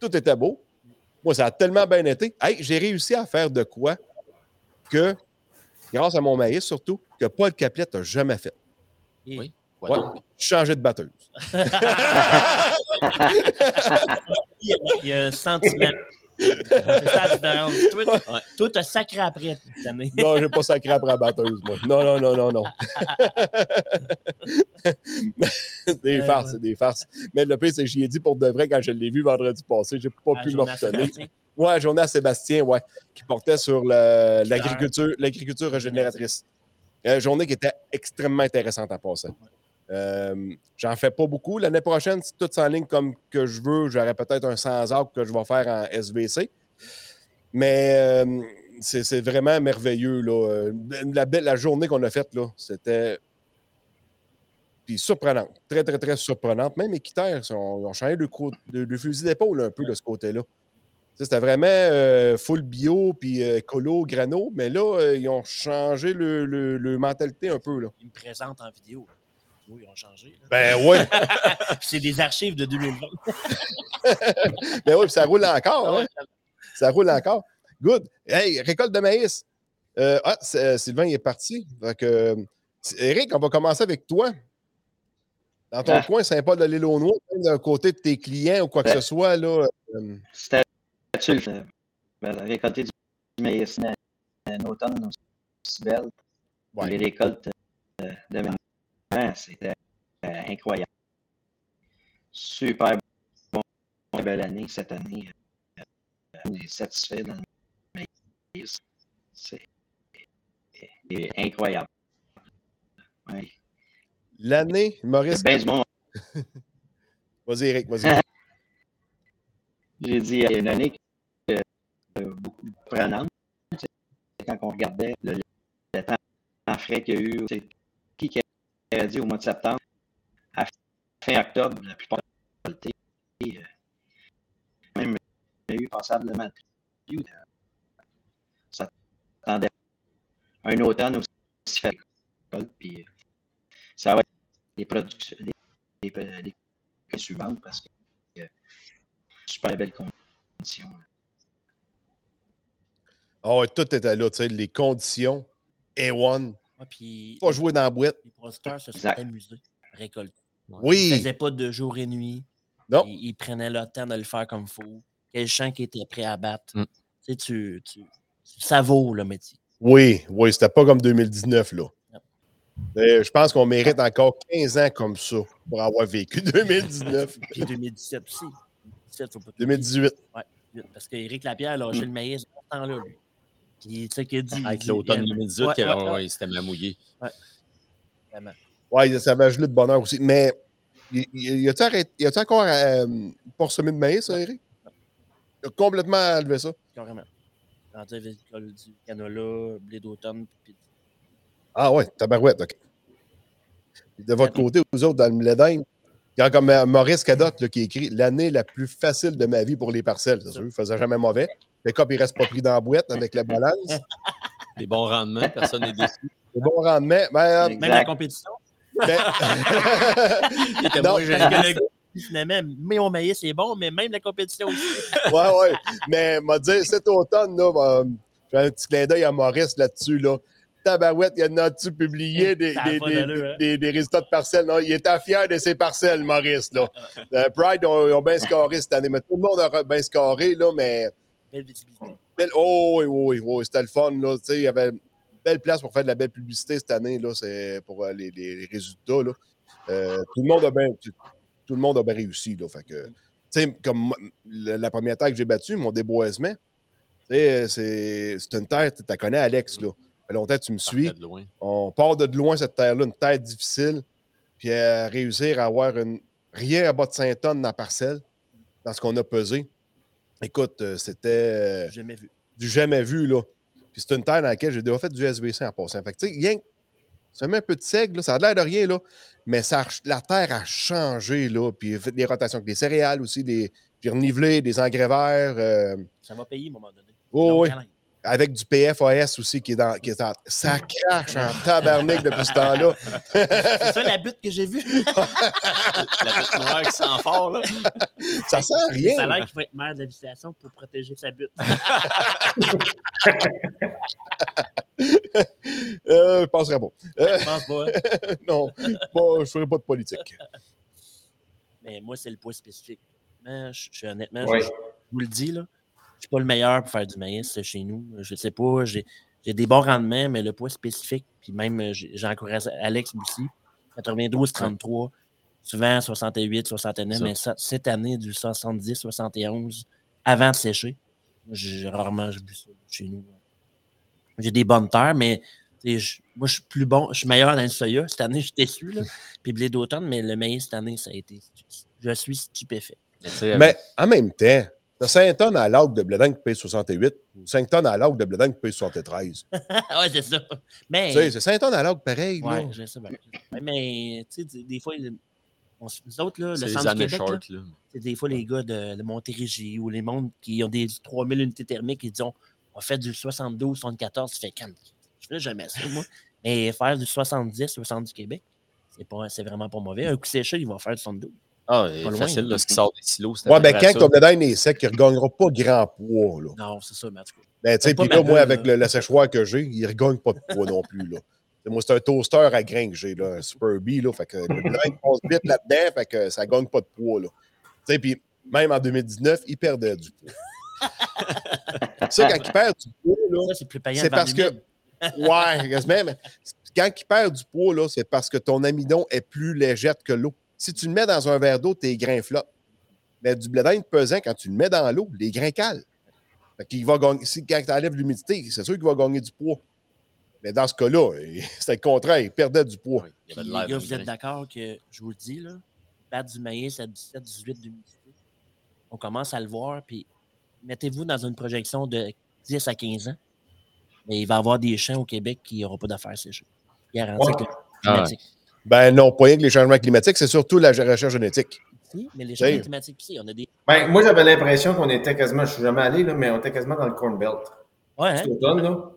tout était beau. Moi, ça a tellement bien été. Hey, j'ai réussi à faire de quoi que, grâce à mon maïs surtout, que Paul Caplette n'a jamais fait. Oui. Ouais, changer de batteuse. [LAUGHS] Il y a un sentiment. Toi, t'as sacré après cette année. Non, j'ai pas sacré après la batteuse, moi. Non, non, non, non, non. c'est [LAUGHS] des Euh, farces, c'est des farces. Mais le pire, c'est que j'y ai dit pour de vrai quand je l'ai vu vendredi passé. J'ai pas Ah, pu. Sébastien. Ouais, journée à Sébastien, ouais, qui portait sur l'agriculture, l'agriculture régénératrice. Une journée qui était extrêmement intéressante à passer. Euh, J'en fais pas beaucoup. L'année prochaine, si tout s'enligne comme que je veux, j'aurai peut-être un 100 arbres que je vais faire en SVC. Mais euh, c'est vraiment merveilleux. Là. Euh, La, la journée qu'on a faite, c'était puis. Très, très, très surprenante. Même ont, ils ont changé le fusil d'épaule un peu de ce côté-là. C'était vraiment full bio, puis colo, grano, mais là, ils ont changé le- le mentalité un peu. Là. Ils me présentent en vidéo. Oui, ils ont changé. là. Ben ouais, [LAUGHS] C'est des archives de 2020. [LAUGHS] ben puis ça roule encore. hein. Ça roule encore. Good. Hey, récolte de maïs. Euh, ah, euh, Sylvain il est parti. Fait que, euh, Eric, on va commencer avec toi. Dans ton Ah. coin, Saint-Paul de l'île aux Noix, même d'un côté de tes clients ou quoi que Ben. ce soit, là. euh, ben, récolter du maïs en automne aussi belle. Ouais. Les récoltes euh, de maintenant, c'était euh, incroyable. Super bon, belle année cette année. Euh, On est satisfait dans le maïs. C'est incroyable. Ouais. L'année, Maurice. Monde. [LAUGHS] Vas-y, Eric, vas-y. [LAUGHS] J'ai dit, il y a une année que, euh, beaucoup prenante. Quand on regardait le, le temps frais qu'il y a eu, dit au mois de septembre, fin octobre, la plupart des récoltés, euh, même a eu passablement de pluie. euh, Ça attendait un automne aussi fait puis euh, ça va être des productions, des, des suivantes parce que euh, super belles conditions. Ah ouais, tout était là, tu sais, les conditions. A1. Puis Pas jouer dans la boîte. les producteurs se sont amusés à récolter. Ils ne Oui. faisaient pas de jour et nuit. Non. Ils, ils prenaient le temps de le faire comme il faut. Quel champ qui était prêt à battre. Mm. Tu sais, tu, tu, tu savoures le métier. Oui, oui, c'était pas comme 2019, là. Je pense qu'on mérite encore 15 ans comme ça pour avoir vécu [LAUGHS] 2019. Puis 2017 aussi. 2017, faut pas tout 2018. oublier. Parce qu'Éric Lapierre a lâché le maïs dans ce temps-là, lui. Puis, tu sais, qu'il a dit. Avec l'automne il- 2018, Ouais, ouais, ouais, ouais. ouais, c'était mamouillé. Vraiment. Oui, ça m'a gelé de bonheur aussi. Mais y, a-tu encore euh, pas semé de maïs, ça, Eric? Il a complètement enlevé ça. Carrément. Rendu avec du canola, blé d'automne. Puis, Ah ouais, tabarouette, OK. De votre côté, vous autres, dans le Mlédin, il y a comme euh, Maurice Cadotte là, qui écrit L'année la plus facile de ma vie pour les parcelles. Sûr, il faisait jamais mauvais. Le cop, il reste pas pris dans la boîte avec la balance. Des bons rendements, personne n'est déçu. C'est bon rendement. Ben, euh, Même la compétition? ben- [LAUGHS] Il était Non, moins finalement, mais au maïs, c'est bon, mais même la compétition aussi. [LAUGHS] ouais, ouais. Mais m'a dit, cet automne, là, bah, je fais un petit clin d'œil à Maurice là-dessus. Là. Tabarouette, il y en a-tu publié des, des, des- hein? des- des résultats de parcelles? Non, il était fier de ses parcelles, Maurice. Là. Euh, Pride, ont, ils ont bien scoré cette année. Mais tout le monde a bien scoré, là, mais. Belle visibilité. belle- Oh oui, oui, oui, oui, c'était le fun. Là. Tu sais, Il y avait une belle place pour faire de la belle publicité cette année. Là, c'est pour euh, les, les résultats. Là. Euh, tout, le monde a bien, tout le monde a bien réussi. Là, fait que, tu sais, comme la, la première terre que j'ai battue, mon déboisement, sais, c'est c'est une terre, tu la connais, Alex. Là. Ça fait longtemps que tu me suis. On part de loin, cette terre-là, une terre difficile. Puis à réussir à avoir une, rien à bas de 5 tonnes dans la parcelle, dans ce qu'on a pesé. Écoute, euh, c'était euh, jamais vu. du jamais vu, là. Puis c'est une terre dans laquelle j'ai déjà fait du SVC en passant. Fait que, tu sais, rien que- ça met un peu de seigle, là, ça a l'air de rien, là. Mais ça, la terre a changé, là. Puis il a fait des rotations avec des céréales aussi, des, puis des engrais verts. euh, Ça va payer à un moment donné. Oh, oui. Avec du PFAS aussi qui est dans. Qui est en- ça crache en tabarnak depuis ce temps-là. C'est ça la butte que j'ai vue. La bête noire qui sent fort, là. ça sent rien. Ça a l'air qu'il va être maire de l'habitation pour protéger sa butte. [LAUGHS] Euh, je penserais pas. Euh, Je pense pas. hein. [LAUGHS] non, pas- je ne ferai pas de politique. Mais moi, c'est le poids spécifique. Mais je, je suis honnêtement, je, je vous le dis, là, suis pas le meilleur pour faire du maïs euh, chez nous. Je sais pas, j'ai j'ai des bons rendements, mais le poids spécifique, puis même, euh, encouragé Alex aussi, 92, 33, souvent 68, 69, Ça. mais ça- cette année, du 70, 71, avant de sécher. J'ai rarement vu ça chez nous. J'ai des bonnes terres, mais je- moi, je suis plus bon, je suis meilleur dans le soya. Cette année, je suis déçu. Là. [LAUGHS] Puis blé d'automne, mais le maïs cette année, ça a été. Je suis stupéfait. Mais en même temps, t'as 5 tonnes à l'autre de blé d'Inde qui paye 68 ou 5 tonnes à l'autre de blé d'Inde qui paye 73. ouais, c'est ça. Mais. Tu sais, c'est 5 tonnes à l'autre pareil. là. Ouais, je sais Mais, tu sais, des- fois, on nous autres, là, c'est le les centre du années Québec, là, short. Là. c'est des fois les gars de, de Montérégie ou les mondes qui ont des 3000 unités thermiques, ils disent on fait du 72, 74, tu fais comme. Je fais jamais ça, moi. Mais faire du 70, 70 du Québec, c'est pas- c'est vraiment pas mauvais. Un coup séché, il va faire du 72. Ah, c'est facile, là, ce qui sort des silos. Ouais, ben quand ton d'Inde est sec, il ne regagnera pas grand poids. Là. Non, c'est ça, cas. Ben, tu sais, puis là, moi, avec le, le séchoir que j'ai, il ne regagne pas de poids non plus. Là. C'est- Moi, c'est un toaster à grains que j'ai, là, un Super B. Là, fait que le d'Inde passe vite là-dedans, fait que ça ne gagne pas de poids. Là. Tu sais, puis même en 2019, il perdait du poids. [LAUGHS] ça, quand il perd du poids, c'est plus payant. c'est de parce que. Ouais, quand il perd du poids, là, c'est parce que ton amidon est plus légère que l'eau. Si tu le mets dans un verre d'eau, tes grains flottent. Mais du blé d'Inde pesant, quand tu le mets dans l'eau, les grains calent. Fait qu'il va gagner. Si, quand tu enlèves l'humidité, c'est sûr qu'il va gagner du poids. Mais dans ce cas-là, il- [LAUGHS] c'était le contraire, il perdait du poids. Oui, il y Puis, avait de les l'air gars, dans vous êtes d'accord que, je vous le dis, là, battre du maïs à 17, 18 d'humidité, on commence à le voir, puis mettez-vous dans une projection de 10 à 15 ans, mais il va y avoir des champs au Québec qui n'auront pas d'affaires séchées. Garanti Ouais. que Ah. Ben non, pas rien que les changements climatiques, c'est surtout la recherche génétique. Si, mais les changements climatiques aussi, on a des. Ben, moi, j'avais l'impression qu'on était quasiment, je suis jamais allé, là, mais on était quasiment dans le Corn Belt. Ouais, hein? Cet automne, là.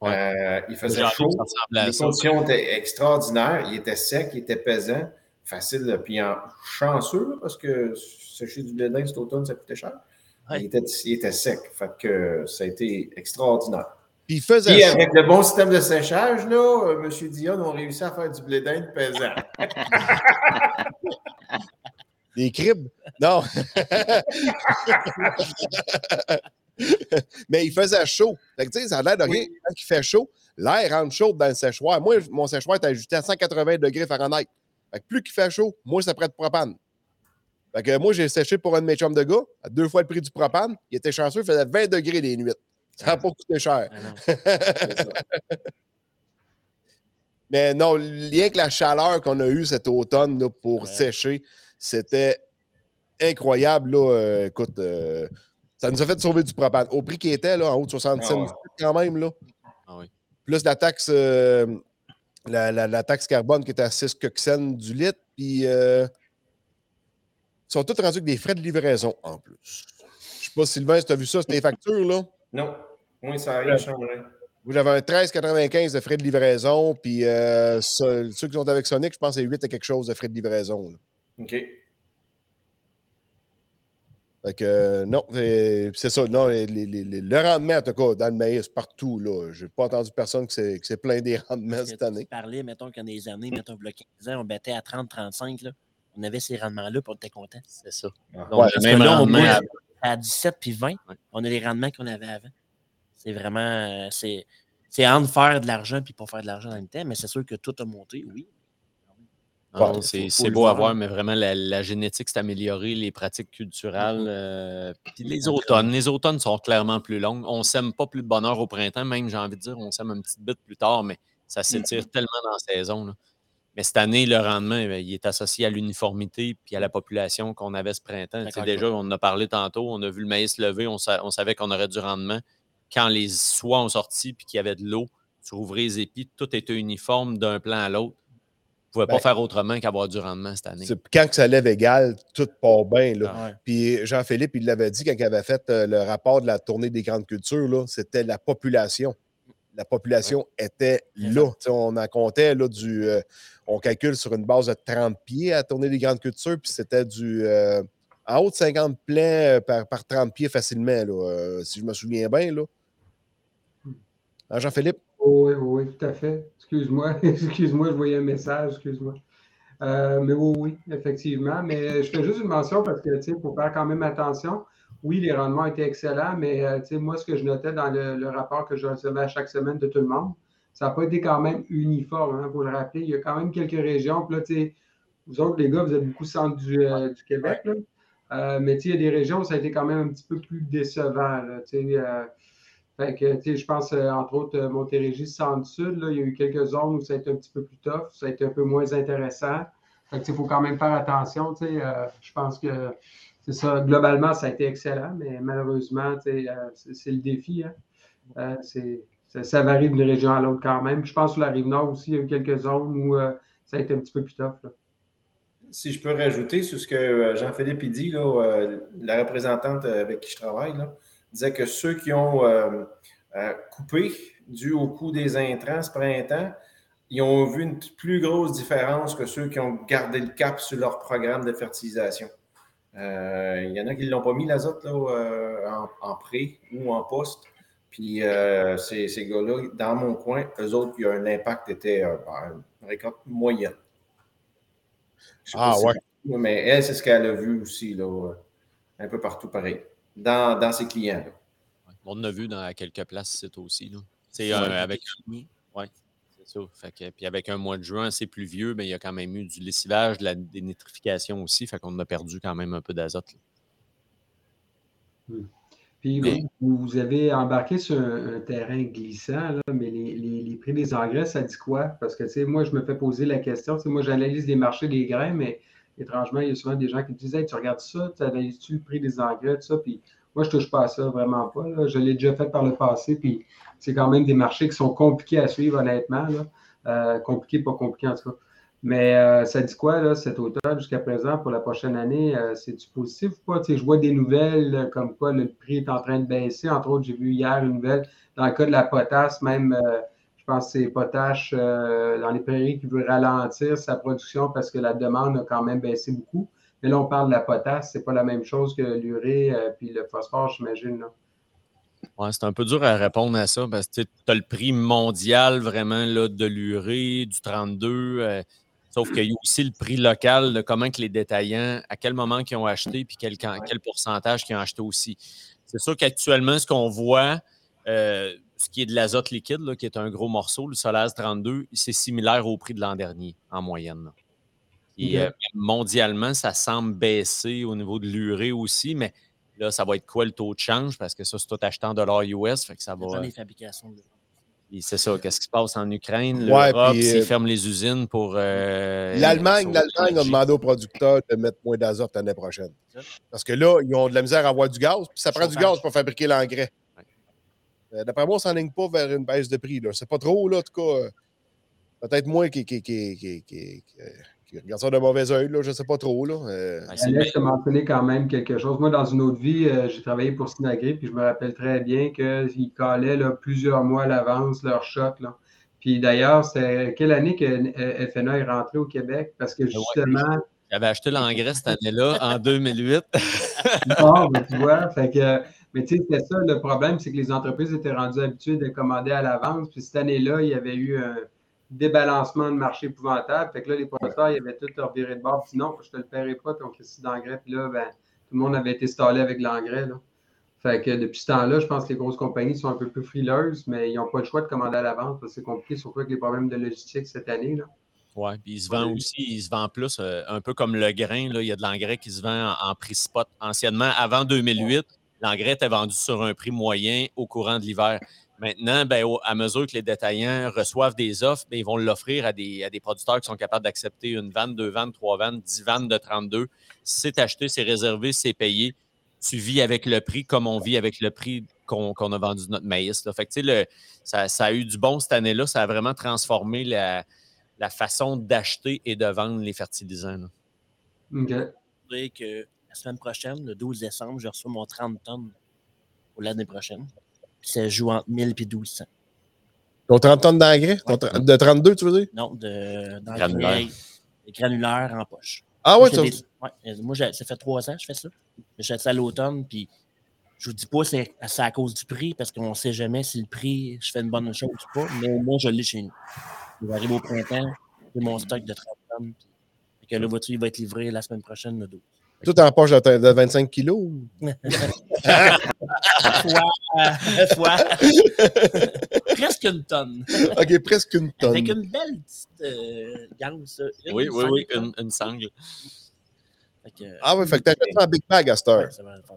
Ouais. Euh, il faisait chaud. Les ça. conditions étaient extraordinaires. Il était sec, il était pesant, facile. là. Puis en chanceux, là, parce que sécher du blé d'Inde cet automne, ça coûtait cher. Ouais. Il, était, il était sec. Fait que ça a été extraordinaire. Puis il faisait Et avec le bon système de séchage, là, euh, M. Dion a réussi à faire du blé d'Inde pesant. [LAUGHS] Des cribs? Non. [LAUGHS] Mais il faisait chaud. Fait que, tu sais, ça a l'air de rien. Quand il fait chaud, l'air rentre chaud dans le séchoir. Moi, mon séchoir est ajusté à 180 degrés Fahrenheit. Fait que plus qu'il fait chaud, moins ça prête de propane. Fait que moi, j'ai séché pour un de mes chums de gars, à deux fois le prix du propane. Il était chanceux, il faisait 20 degrés les nuits. Ça n'a pas coûté cher. Ah non. [LAUGHS] C'est ça. Mais non, lien que la chaleur qu'on a eue cet automne là, pour Ouais. sécher, c'était incroyable. Là, euh, écoute, euh, ça nous a fait sauver du propane. Au prix qui était, là, en haut de 60 Ah ouais. quand même. Là. Ah oui. Plus la taxe, euh, la, la- la taxe carbone qui était à 6 cents du litre. Puis ils sont tous rendus avec des frais de livraison en plus. Je sais pas, Sylvain, si tu as vu ça, c'était les factures, là. Non. Oui, ça arrive, changé. Moi, j'avais un 13,95 de frais de livraison, puis euh, ceux qui sont avec Sonic, je pense que c'est 8 à quelque chose de frais de livraison. là. OK. Fait que, euh, non, c'est ça. Non, les- les- les- le rendement, en tout cas, dans le maïs, partout, là. J'ai pas entendu personne qui s'est plaint des rendements cette année. parlais, mettons, qu'il y a des années, mettons, il y a 15 ans, on battait à 30, 35, là. On avait ces rendements-là, puis on était content. C'est ça. Ah. Donc, Ouais, le Parce même que là, on rendement boit à- à 17 puis 20, Ouais. on a les rendements qu'on avait avant. C'est vraiment. euh, C'est c'est entre faire de l'argent puis pas faire de l'argent dans le temps, mais c'est sûr que tout a monté, oui. Bon, c'est beau à voir, mais vraiment, la, la génétique s'est améliorée, les pratiques culturelles. Mhm. euh, puis les automnes. Les automnes sont clairement plus longues. On sème pas plus de bonheur au printemps, même, j'ai envie de dire, on sème un petit bit plus tard, mais ça s'étire tellement dans la saison. là. Mais cette année, le rendement, eh il est associé à l'uniformité puis à la population qu'on avait ce printemps. Tu sais, déjà, on en a parlé tantôt, on a vu le maïs lever, on, sa- on savait qu'on aurait du rendement. Quand les soies ont sorti puis qu'il y avait de l'eau, tu rouvrais les épis, tout était uniforme d'un plan à l'autre. On ne pouvait Ben, pas faire autrement qu'avoir du rendement cette année. Quand que ça lève égal, tout part bien. Là. Ouais. Puis Jean-Philippe, il l'avait dit quand il avait fait euh, le rapport de la tournée des grandes cultures, c'était la population. La population était là. On en comptait là, du. euh, on calcule sur une base de 30 pieds à la tournée des grandes cultures, puis c'était du. euh, en haut de 50 plans euh, par, par 30 pieds facilement, là, euh, si je me souviens bien. Là. Hein, Jean-Philippe? Oui, oui, oui, tout à fait. Excuse-moi, [LAUGHS] excuse-moi, je voyais un message, excuse-moi. Euh, mais oui, oui, effectivement. Mais je fais juste une mention parce que, tu sais, il faut faire quand même attention. Oui, les rendements étaient excellents, mais, euh, moi, ce que je notais dans le, le rapport que je recevais à chaque semaine de tout le monde, ça n'a pas été quand même uniforme, il faut le rappeler. Il y a quand même quelques régions. Puis là, vous autres, les gars, vous êtes beaucoup centre du, euh, du Québec, là. Euh, mais il y a des régions où ça a été quand même un petit peu plus décevant, là, euh, Fait que, je pense, entre autres, Montérégie, Centre-Sud, il y a eu quelques zones où ça a été un petit peu plus tough, ça a été un peu moins intéressant. Fait il faut quand même faire attention, je pense que c'est ça. Globalement, ça a été excellent, mais malheureusement, euh, c'est le défi. Hein. Euh, ça, varie d'une région à l'autre quand même. Je pense que sur la rive nord aussi, il y a eu quelques zones où euh, ça a été un petit peu plus tough. Si je peux rajouter sur ce que Jean-Philippe il dit, là, la représentante avec qui je travaille, disait que ceux qui ont coupé dû au coût des intrants ce printemps, ils ont vu une plus grosse différence que ceux qui ont gardé le cap sur leur programme de fertilisation. Euh, il y en a qui ne l'ont pas mis l'azote là, euh, en, en pré ou en poste. Puis euh, ces, ces gars-là, dans mon coin, eux autres, il y a un impact était euh, ben, une récolte moyenne. Ah, si- ouais. Mais elle, c'est ce qu'elle a vu aussi, là, un peu partout pareil, dans, dans ses clients. là. On en a vu dans quelques places ici aussi. là. C'est Ouais. euh, avec. Ouais, c'est. Fait que- puis avec un mois de juin assez pluvieux, mais il y a quand même eu du lessivage, de la dénitrification aussi. Fait qu'on a perdu quand même un peu d'azote. là. Puis Mais- vous, vous avez embarqué sur un, un terrain glissant, là, mais les, les- les prix des engrais, ça dit quoi? Parce que, tu sais, moi, je me fais poser la question. Tu sais, moi, j'analyse les marchés des grains, mais étrangement, il y a souvent des gens qui me disent Hey, tu regardes ça, tu analyses-tu le prix des engrais, tout ça? Puis moi, je touche pas à ça, vraiment pas. là. Je l'ai déjà fait par le passé, puis c'est quand même des marchés qui sont compliqués à suivre, honnêtement. Euh, compliqués, pas compliqués en tout cas. Mais euh, ça dit quoi, là, cet automne jusqu'à présent pour la prochaine année? Euh, C'est-tu positif ou pas? Tu je vois des nouvelles euh, comme quoi le prix est en train de baisser. Entre autres, j'ai vu hier une nouvelle dans le cas de la potasse, même, je pense que c'est potache dans les prairies qui veut ralentir sa production parce que la demande a quand même baissé beaucoup. Mais là, on parle de la potasse, c'est pas la même chose que l'urée euh, puis le phosphore, j'imagine. là. Ouais, c'est un peu dur à répondre à ça parce que tu as le prix mondial vraiment là, de l'urée, du 32. euh, sauf qu'il y a aussi le prix local de comment que les détaillants, à quel moment ils ont acheté, puis quel, quand- quel pourcentage qu'ils ont acheté aussi. C'est sûr qu'actuellement, ce qu'on voit, euh, ce qui est de l'azote liquide, là, qui est un gros morceau, le Solaz 32, c'est similaire au prix de l'an dernier en moyenne. là. Et euh, mondialement, ça semble baisser au niveau de l'urée aussi, mais là, ça va être quoi le taux de change? Parce que ça, c'est tout acheté en dollars US, fait que ça va. des fabrications. de- Et C'est ça, qu'est-ce qui se passe en Ukraine? Ouais, L'Europe, puis, s'ils euh, ferment les usines pour. euh, L'Allemagne, a demandé aux producteurs de mettre moins d'azote l'année prochaine. Parce que là, ils ont de la misère à avoir du gaz, puis ça prend du gaz pour fabriquer l'engrais. Euh, D'après moi, on ne s'enligne pas vers une baisse de prix. là. C'est pas trop, là, en tout cas. euh, Peut-être moi qui, qui, qui, qui, qui- qui- qui regarde ça d'un mauvais œil, là, je ne sais pas trop. Là. Euh, a mentionné quand même quelque chose. Moi, dans une autre vie, euh, j'ai travaillé pour Synagrip, puis je me rappelle très bien qu'ils calaient là, plusieurs mois à l'avance leur shot. Là. Puis d'ailleurs, c'est quelle année que euh, FNA est rentré au Québec? Parce que justement, J'avais acheté l'engrais cette année-là, [LAUGHS] en 2008. Bon, ben, tu vois, fait que, mais tu sais, c'était ça le problème, c'est que les entreprises étaient rendues habituées de commander à l'avance. Puis cette année-là, il y avait eu un débalancement de marché épouvantable. Fait que là, les producteurs, ils avaient tout leur viré de bord. Puis non, je te le paierai pas, ton crédit d'engrais. Puis là, ben, tout le monde avait été stallé avec l'engrais. Là. Fait que depuis ce temps-là, je pense que les grosses compagnies sont un peu plus frileuses, mais ils n'ont pas le choix de commander à l'avance. parce que C'est compliqué, surtout avec les problèmes de logistique cette année. Là. Oui, puis il se vend aussi, il se vend plus, euh, un peu comme le grain. Là, il y a de l'engrais qui se vend en, en prix spot. Anciennement, avant 2008, l'engrais était vendu sur un prix moyen au courant de l'hiver. Maintenant, ben, au- à mesure que les détaillants reçoivent des offres, ben, ils vont l'offrir à des, à des producteurs qui sont capables d'accepter une vanne, deux vannes, trois vannes, dix vannes de 32. C'est acheté, c'est réservé, c'est payé. Tu vis avec le prix comme on vit avec le prix qu'on a vendu notre maïs. là. Fait que, tu sais, le- ça, ça a eu du bon cette année-là. Ça a vraiment transformé la, la façon d'acheter et de vendre les fertilisants. là. OK. Je voudrais que la semaine prochaine, le 12 décembre, je reçois mon 30 tonnes pour l'année prochaine. Puis ça joue entre 1000 et 1200. Ton 30 tonnes d'engrais? Ouais. De 32, tu veux dire? Non, de, dans Granulaire. En poche. Ah Moi, ouais, fais des- ouais, moi, j'ai- ça fait trois ans que je fais ça. J'ai fait ça à l'automne, puis je vous dis pas c'est c'est à cause du prix, parce qu'on sait jamais si le prix, je fais une bonne chose ou pas, mais moins, je l'ai chez nous. J'arrive au printemps, j'ai mon stock de 30 tonnes. puis- Fait que là, vois-tu, il va être livré la semaine prochaine, le 12. Tout en poche de, de 25 kilos. ou- Fois, [LAUGHS] fois. presque une tonne. OK, presque une tonne. Avec une belle petite euh, gangue, ça. Une Oui, oui, oui, une, une sangle. Fait que, Ah ouais, fait que t'achètes ça en Big Bag à cette heure. ouais, c'est vraiment le fun.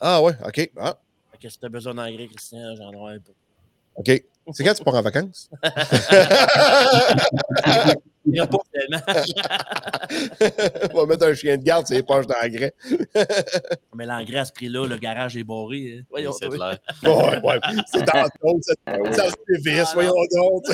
Ah ouais, OK. Ah. Fait que si tu as besoin d'engrais, Christian, j'en aurai un peu. OK. C'est quand tu pars en vacances? Il y a pas tellement. [LAUGHS] On va mettre un chien de garde sur les poches d'engrais. [LAUGHS] Mais l'engrais à ce prix-là, le garage est barré. hein. Voyons, C'est clair. [LAUGHS] Ouais, ouais. C'est dans le dos, ça, ça se dévisse, voyons donc.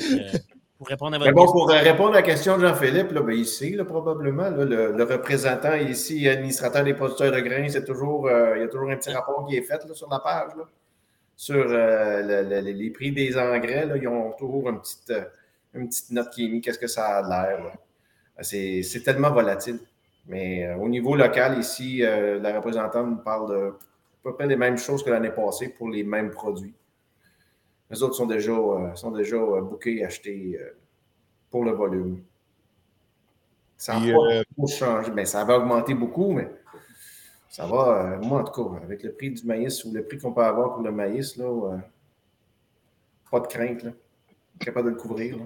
Euh, pour répondre à votre Mais bon, question, pour euh, répondre à la question de Jean-Philippe, là, ben, ici, là, probablement, là, le, le représentant ici, administrateur des producteurs de grains, c'est toujours, euh, il y a toujours un petit rapport qui est fait là, sur la page. là. Sur euh, le- le- les prix des engrais. là, ils ont toujours une petite, euh, une petite note qui est mise, qu'est-ce que ça a l'air. là. C'est c'est tellement volatile. Mais euh, au niveau local, ici, euh, la représentante nous parle de à peu près les mêmes choses que l'année passée pour les mêmes produits. Les autres sont déjà, euh, sont déjà euh, bookés, achetés euh, pour le volume. Ça n'a pas euh, changé. Ben, ça va augmenter beaucoup, mais ça va, euh, moi en tout cas, avec le prix du maïs ou le prix qu'on peut avoir pour le maïs, là, euh, pas de crainte. Là. Capable de le couvrir. Là.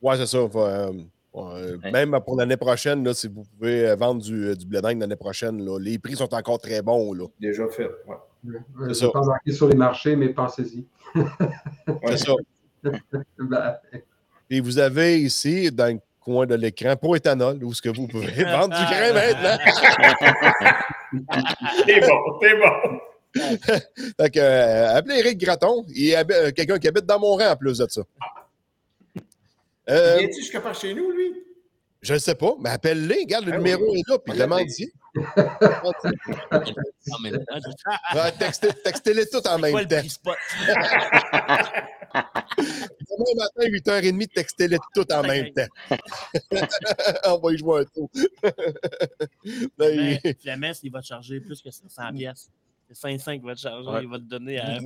Ouais, c'est ça. va, euh, ouais, Même pour l'année prochaine, là, si vous pouvez vendre du, du blé d'Inde l'année prochaine, là, les prix sont encore très bons. Là. Déjà fait. Ouais. Je C'est pas embarquer sur les marchés, mais pensez-y. C'est ça. [LAUGHS] Ben, Et vous avez ici, dans le coin de l'écran, pour éthanol, où est-ce que vous pouvez [LAUGHS] vendre du grain maintenant. [LAUGHS] T'es bon, t'es bon. [LAUGHS] Fait que, euh, appelez Eric Graton. Il est habi- euh, quelqu'un qui habite dans mon rang en plus de ça. Euh, Viens-tu jusqu'à par chez nous, lui? je ne sais pas, mais appelle-les. Regarde, le Ah numéro oui. est là, puis demande-y. En même temps, je- Ouais, textez- Textez-les tous [LAUGHS] en même temps. Demain matin, 8h30, textez-les [LAUGHS] toutes en même temps. On va y jouer un tour. [LAUGHS] Mais Finalement, il va te charger plus que 500 pièces. C'est 500 qu'il va te charger. Ouais. Il va te donner à.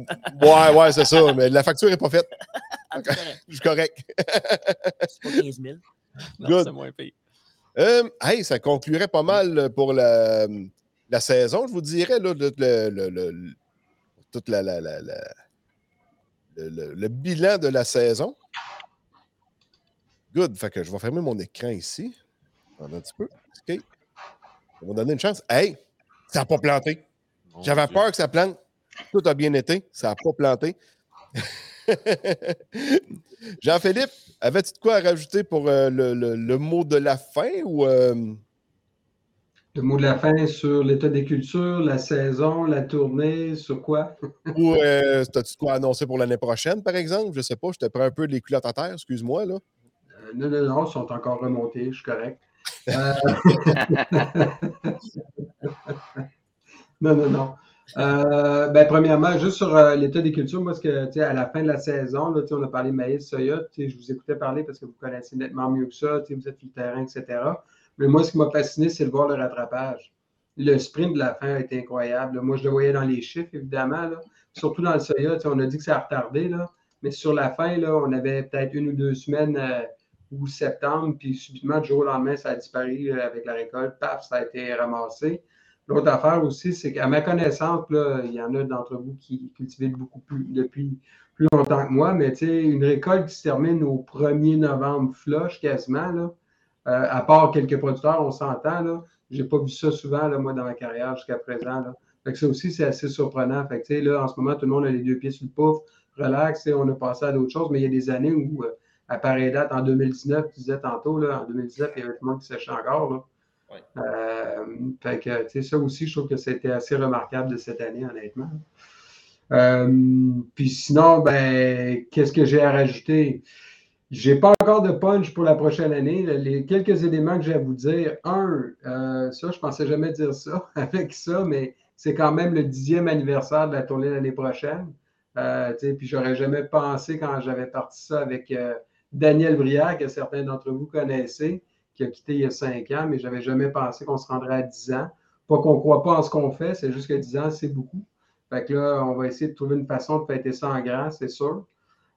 Ouais, ouais, c'est ça. Mais la facture n'est pas faite. Ah. Je suis correct. C'est pas 15 000. non, Good. c'est moins pire. Euh, hey, ça conclurait pas mal pour la, la saison, je vous dirais, là, le, le, le- le- le- toute la, la- la- la- le, le- le bilan de la saison. Good. Fait que je vais fermer mon écran ici. Un petit peu. OK. On va donner une chance. Hey, ça n'a pas planté. J'avais peur que ça plante. Tout a bien été. Ça n'a pas planté. [LAUGHS] [LAUGHS] Jean-Philippe, avais-tu de quoi à rajouter pour euh, le, le- le mot de la fin ou euh, le mot de la fin sur l'état des cultures, la saison, la tournée, sur quoi? [LAUGHS] ou euh, as-tu de quoi annoncer pour l'année prochaine, par exemple? Je sais pas, je te prends un peu les culottes à terre, excuse-moi. Là. Non, non, non, ils sont encore remontés, je suis correct. [LAUGHS] Non, non, non. Euh, ben, premièrement, juste sur euh, l'état des cultures, moi, ce que, à la fin de la saison, là, on a parlé maïs, soya, je vous écoutais parler parce que vous connaissez nettement mieux que ça, vous êtes sur le terrain, etc. Mais moi, ce qui m'a fasciné, c'est de voir le rattrapage. Le sprint de la fin a été incroyable. Moi, je le voyais dans les chiffres, évidemment, là. surtout dans le soya, on a dit que ça a retardé, là. mais sur la fin, là, on avait peut-être une ou deux semaines euh, ou septembre, puis subitement, du jour au lendemain, ça a disparu euh, avec la récolte. Paf, ça a été ramassé. L'autre affaire aussi, c'est qu'à ma connaissance, il y en a d'entre vous qui cultivent beaucoup plus depuis plus longtemps que moi, mais une récolte qui se termine au 1er novembre flush quasiment, euh, à part quelques producteurs, on s'entend, là. J'ai pas vu ça souvent, moi, dans ma carrière jusqu'à présent. Là. Fait ça aussi, c'est assez surprenant. Là, en ce moment, tout le monde a les deux pieds sur le pouf, relax, on a passé à d'autres choses, mais il y a des années où, euh, à pareille date, en 2019, tu disais tantôt, là, en 2019, il y avait tout le monde qui séchait encore. Là. Euh, fait que, ça aussi, je trouve que c'était assez remarquable de cette année, honnêtement. Euh, puis sinon, ben, qu'est-ce que j'ai à rajouter? J'ai pas encore de punch pour la prochaine année. Les quelques éléments que j'ai à vous dire. Un, euh, ça, je pensais jamais dire ça [LAUGHS] avec ça, mais c'est quand même le dixième anniversaire de la tournée l'année prochaine. Puis j'aurais jamais pensé quand j'avais parti ça avec Daniel Brière, que certains d'entre vous connaissez, qui a quitté il y a cinq ans, mais j'avais jamais pensé qu'on se rendrait à 10 ans. Pas qu'on ne croit pas en ce qu'on fait, c'est juste que 10 ans, c'est beaucoup. Fait que là, on va essayer de trouver une façon de fêter ça en grand, c'est sûr.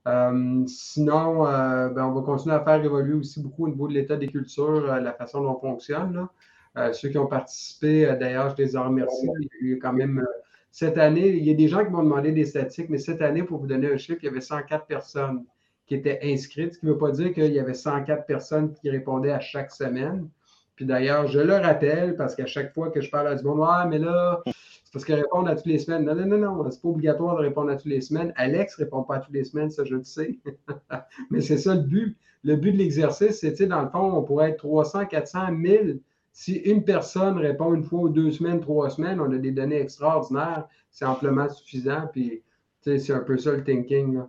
Euh, sinon, euh, ben, on va continuer à faire évoluer aussi beaucoup au niveau de l'état des cultures, euh, la façon dont on fonctionne. là. Ceux qui ont participé, d'ailleurs, je les en remercie. Il y a quand même, cette année, il y a des gens qui m'ont demandé des statistiques, mais cette année, pour vous donner un chiffre, il y avait 104 personnes qui étaient inscrites, ce qui ne veut pas dire qu'il y avait 104 personnes qui répondaient à chaque semaine. Puis d'ailleurs, je le rappelle parce qu'à chaque fois que je parle à du monde, ouais, mais là, c'est parce qu'ils répondent à toutes les semaines. Non, non, non, non, c'est pas obligatoire de répondre à toutes les semaines. Alex ne répond pas à toutes les semaines, ça, je le sais. [LAUGHS] mais c'est ça le but. Le but de l'exercice, c'est, dans le fond, on pourrait être 300, 400, 1000. Si une personne répond une fois ou deux semaines, trois semaines, on a des données extraordinaires. C'est amplement suffisant. Puis, c'est un peu ça le thinking.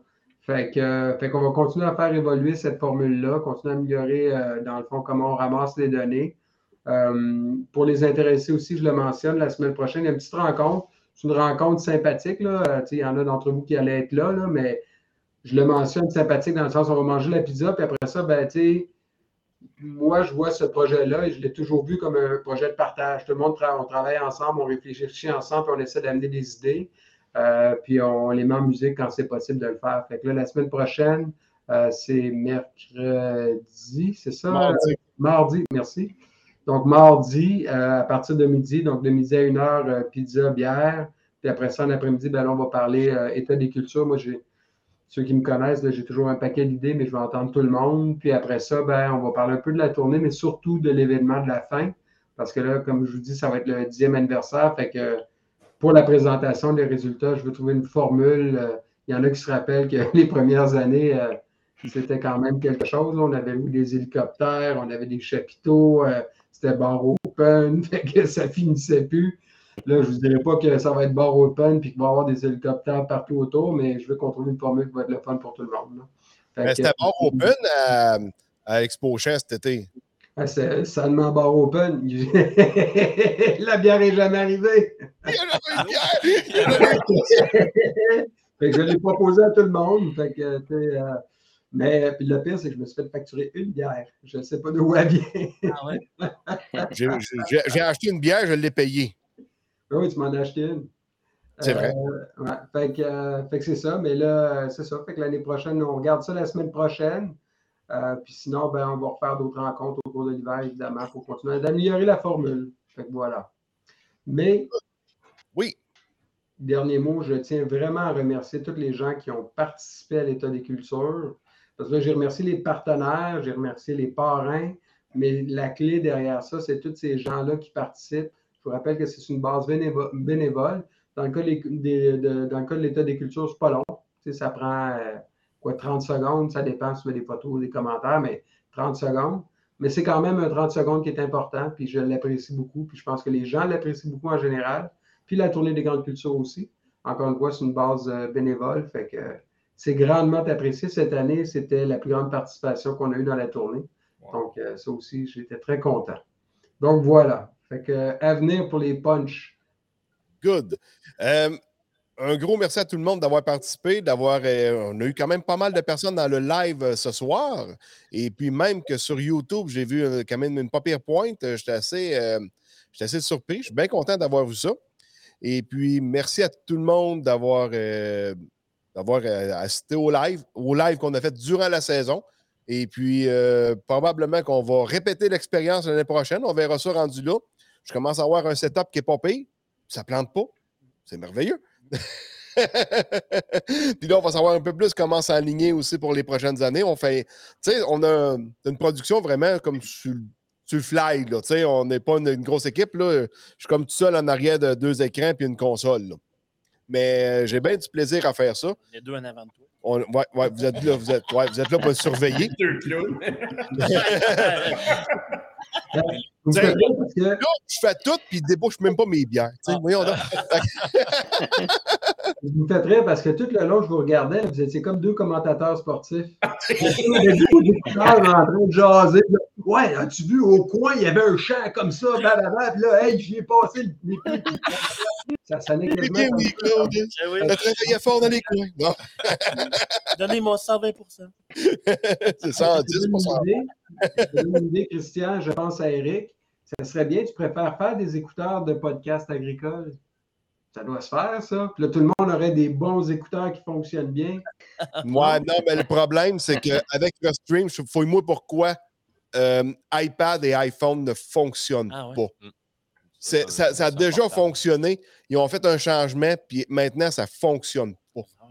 Euh, fait qu'on va continuer à faire évoluer cette formule-là, continuer à améliorer, euh, dans le fond, comment on ramasse les données. Euh, pour les intéressés aussi, je le mentionne, la semaine prochaine, il y a une petite rencontre. C'est une rencontre sympathique. Là. Il y en a d'entre vous qui allaient être là, mais je le mentionne sympathique dans le sens où on va manger la pizza, puis après ça, ben, moi, je vois ce projet-là et je l'ai toujours vu comme un projet de partage. Tout le monde, on travaille ensemble, on réfléchit ensemble, puis on essaie d'amener des idées. Euh, puis on les met en musique quand c'est possible de le faire. Fait que là, la semaine prochaine, euh, c'est mercredi, c'est ça? Mardi. Mardi, merci. Donc, mardi, euh, à partir de midi, donc de midi à une heure, pizza, bière. Puis après ça, en après-midi, ben là, on va parler état des cultures. Moi, j'ai ceux qui me connaissent, j'ai toujours un paquet d'idées, mais je vais entendre tout le monde. Puis après ça, ben, on va parler un peu de la tournée, mais surtout de l'événement de la fin. Parce que là, comme je vous dis, ça va être le dixième anniversaire. Fait que pour la présentation des résultats, je veux trouver une formule. Euh, Il y en a qui se rappellent que [LAUGHS] les premières années, euh, c'était quand même quelque chose. On avait eu des hélicoptères, on avait des chapiteaux, euh, c'était bar open, [LAUGHS] fait que ça finissait plus. Là, je ne vous dirais pas que ça va être bar open puis qu'il va y avoir des hélicoptères partout autour, mais je veux qu'on trouve une formule qui va être le fun pour tout le monde. que- c'était bar [LAUGHS] open à, à Expo cet été. Ah, c'est seulement bar open. [LAUGHS] La bière n'est jamais arrivée. [LAUGHS] Fait que je l'ai proposé à tout le monde. Fait que, euh, mais puis le pire, c'est que je me suis fait facturer une bière. Je ne sais pas d'où elle vient. Ah ouais? [LAUGHS] J'ai- acheté une bière, je l'ai payée. Ah oui, tu m'en as acheté une. C'est vrai. Euh, ouais. Fait que, euh, fait que c'est ça. Mais là, c'est ça. Fait que l'année prochaine, on regarde ça la semaine prochaine. Euh, puis sinon, ben, on va refaire d'autres rencontres au cours de l'hiver, évidemment, pour continuer d'améliorer la formule. Fait que voilà. Mais Oui. dernier mot, je tiens vraiment à remercier tous les gens qui ont participé à l'État des cultures. Parce que là, j'ai remercié les partenaires, j'ai remercié les parrains, mais la clé derrière ça, c'est tous ces gens-là qui participent. Je vous rappelle que c'est une base bénévo- bénévole. Dans le cas, des- de, dans le cas de l'État des cultures, c'est pas long. Tu sais, ça prend euh, quoi, 30 secondes, ça dépend si tu des photos, des commentaires, mais 30 secondes. Mais c'est quand même un 30 secondes qui est important, puis je l'apprécie beaucoup, puis je pense que les gens l'apprécient beaucoup en général. Puis la tournée des grandes cultures aussi. Encore une fois, c'est une base euh, bénévole, fait que c'est grandement apprécié. Cette année, c'était la plus grande participation qu'on a eue dans la tournée. Donc, euh, ça aussi, j'étais très content. Donc, voilà. Fait que, euh, à venir pour les punchs. Good. Euh, un gros merci à tout le monde d'avoir participé, d'avoir. euh, on a eu quand même pas mal de personnes dans le live euh, ce soir. Et puis même que sur YouTube, j'ai vu euh, quand même une pas pire pointe. J'étais assez, assez surpris. Je suis bien content d'avoir vu ça. Et puis merci à tout le monde d'avoir assisté au live, au live qu'on a fait durant la saison. Et puis probablement qu'on va répéter l'expérience l'année prochaine. On verra ça rendu là. Je commence à avoir un setup qui n'est pas pire. Ça plante pas. C'est merveilleux. Puis là, on va savoir un peu plus comment s'aligner aussi pour les prochaines années. On fait, tu sais, on a une production vraiment comme sur, le- sur le fly, là. Tu sais, on n'est pas une, une grosse équipe, là. Je suis comme tout seul en arrière de deux écrans puis une console, là. Mais euh, j'ai bien du plaisir à faire ça. Les deux en avant de toi. On- ouais, ouais, vous êtes là, vous êtes, ouais, vous êtes là pour surveiller. [LAUGHS] Deux clowns. [LAUGHS] Parce que- Là, je fais tout, puis je débouche même pas mes bières. Voyons donc. [LAUGHS] Vous rire parce que tout le long, je vous regardais, vous étiez comme deux commentateurs sportifs. [LAUGHS] Vous écouteurs en train de jaser. Ouais, as-tu vu au coin, il y avait un champ comme ça, blablabla, puis là, hey, j'y ai passé le. Ça sonnait quasiment Kenny, ça. Claude, Eh oui, travaillé fort dans les coins. Non, donnez mon 120% c'est ça, Je te donne 10 une idée. Christian, je pense à Eric. Ça serait bien, tu préfères faire des écouteurs de podcast agricole. Ça doit se faire, ça. Puis là, tout le monde aurait des bons écouteurs qui fonctionnent bien. Moi, non, mais le problème, c'est qu'avec le stream, je fouille-moi pourquoi euh, iPad et iPhone ne fonctionnent Ah ouais? pas. Mm. Ça, ça a déjà important. fonctionné. Ils ont fait un changement, puis maintenant, ça ne fonctionne pas. Ah.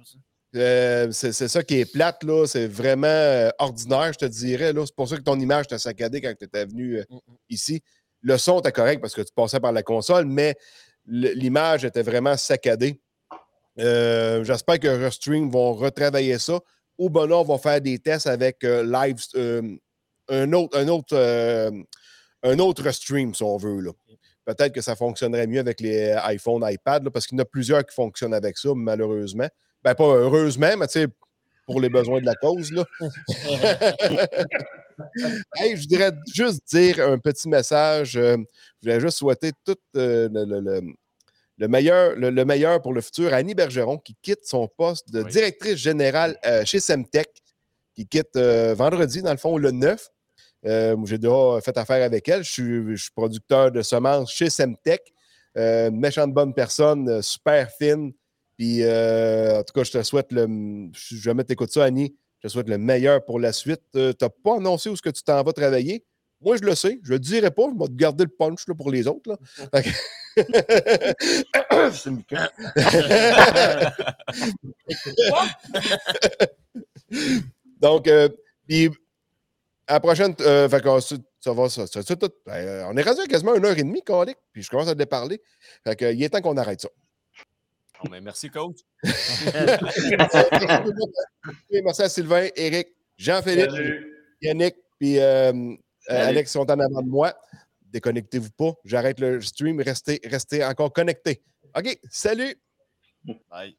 Euh, c'est ça qui est plate, là. C'est vraiment euh, ordinaire, je te dirais. là. C'est pour ça que ton image t'a saccadé quand tu étais venu euh, Mm, mm. ici. Le son était correct parce que tu passais par la console, mais l'image était vraiment saccadée. Euh, J'espère que Restream vont retravailler ça. Ou ben là, on va faire des tests avec euh, live, euh, un autre, un autre, euh, un autre stream, si on veut. là. Peut-être que ça fonctionnerait mieux avec les iPhone, iPad, là, parce qu'il y en a plusieurs qui fonctionnent avec ça, malheureusement. Ben, pas heureusement, mais tu sais, pour les besoins de la cause. Là. [LAUGHS] Hey, je voudrais juste dire un petit message. euh, je voudrais juste souhaiter tout euh, le, le- le- le meilleur, le, le meilleur pour le futur à Annie Bergeron, qui quitte son poste de Oui. directrice générale euh, chez Semtech, qui quitte euh, vendredi, dans le fond, le 9. Euh, J'ai déjà fait affaire avec elle. Je suis, je suis producteur de semences chez Semtech. Euh, méchante bonne personne, euh, super fine. Puis, euh, en tout cas, je te souhaite le. Si jamais tu écoutes ça, Annie, je te souhaite le meilleur pour la suite. Euh, tu n'as pas annoncé où est-ce que tu t'en vas travailler? Moi, je le sais. Je ne le dirai pas. Je vais te garder le punch là, pour les autres. Là. [LAUGHS] C'est. [LAUGHS] Donc, euh, puis, à la prochaine, euh, fait qu'on se- ça va, ça, ça- ça- tout- ben, on est rendu à quasiment une heure et demie, colique, puis je commence à te parler. Fait que, il est temps qu'on arrête ça. Bon, ben, merci, coach. [LAUGHS] [LAUGHS] Merci à Sylvain, Eric, Jean-Philippe, Salut. Yannick, puis euh, euh. Alex sont en avant de moi. Déconnectez-vous pas. J'arrête le stream. Restez, restez encore connectés. OK, salut! Bye.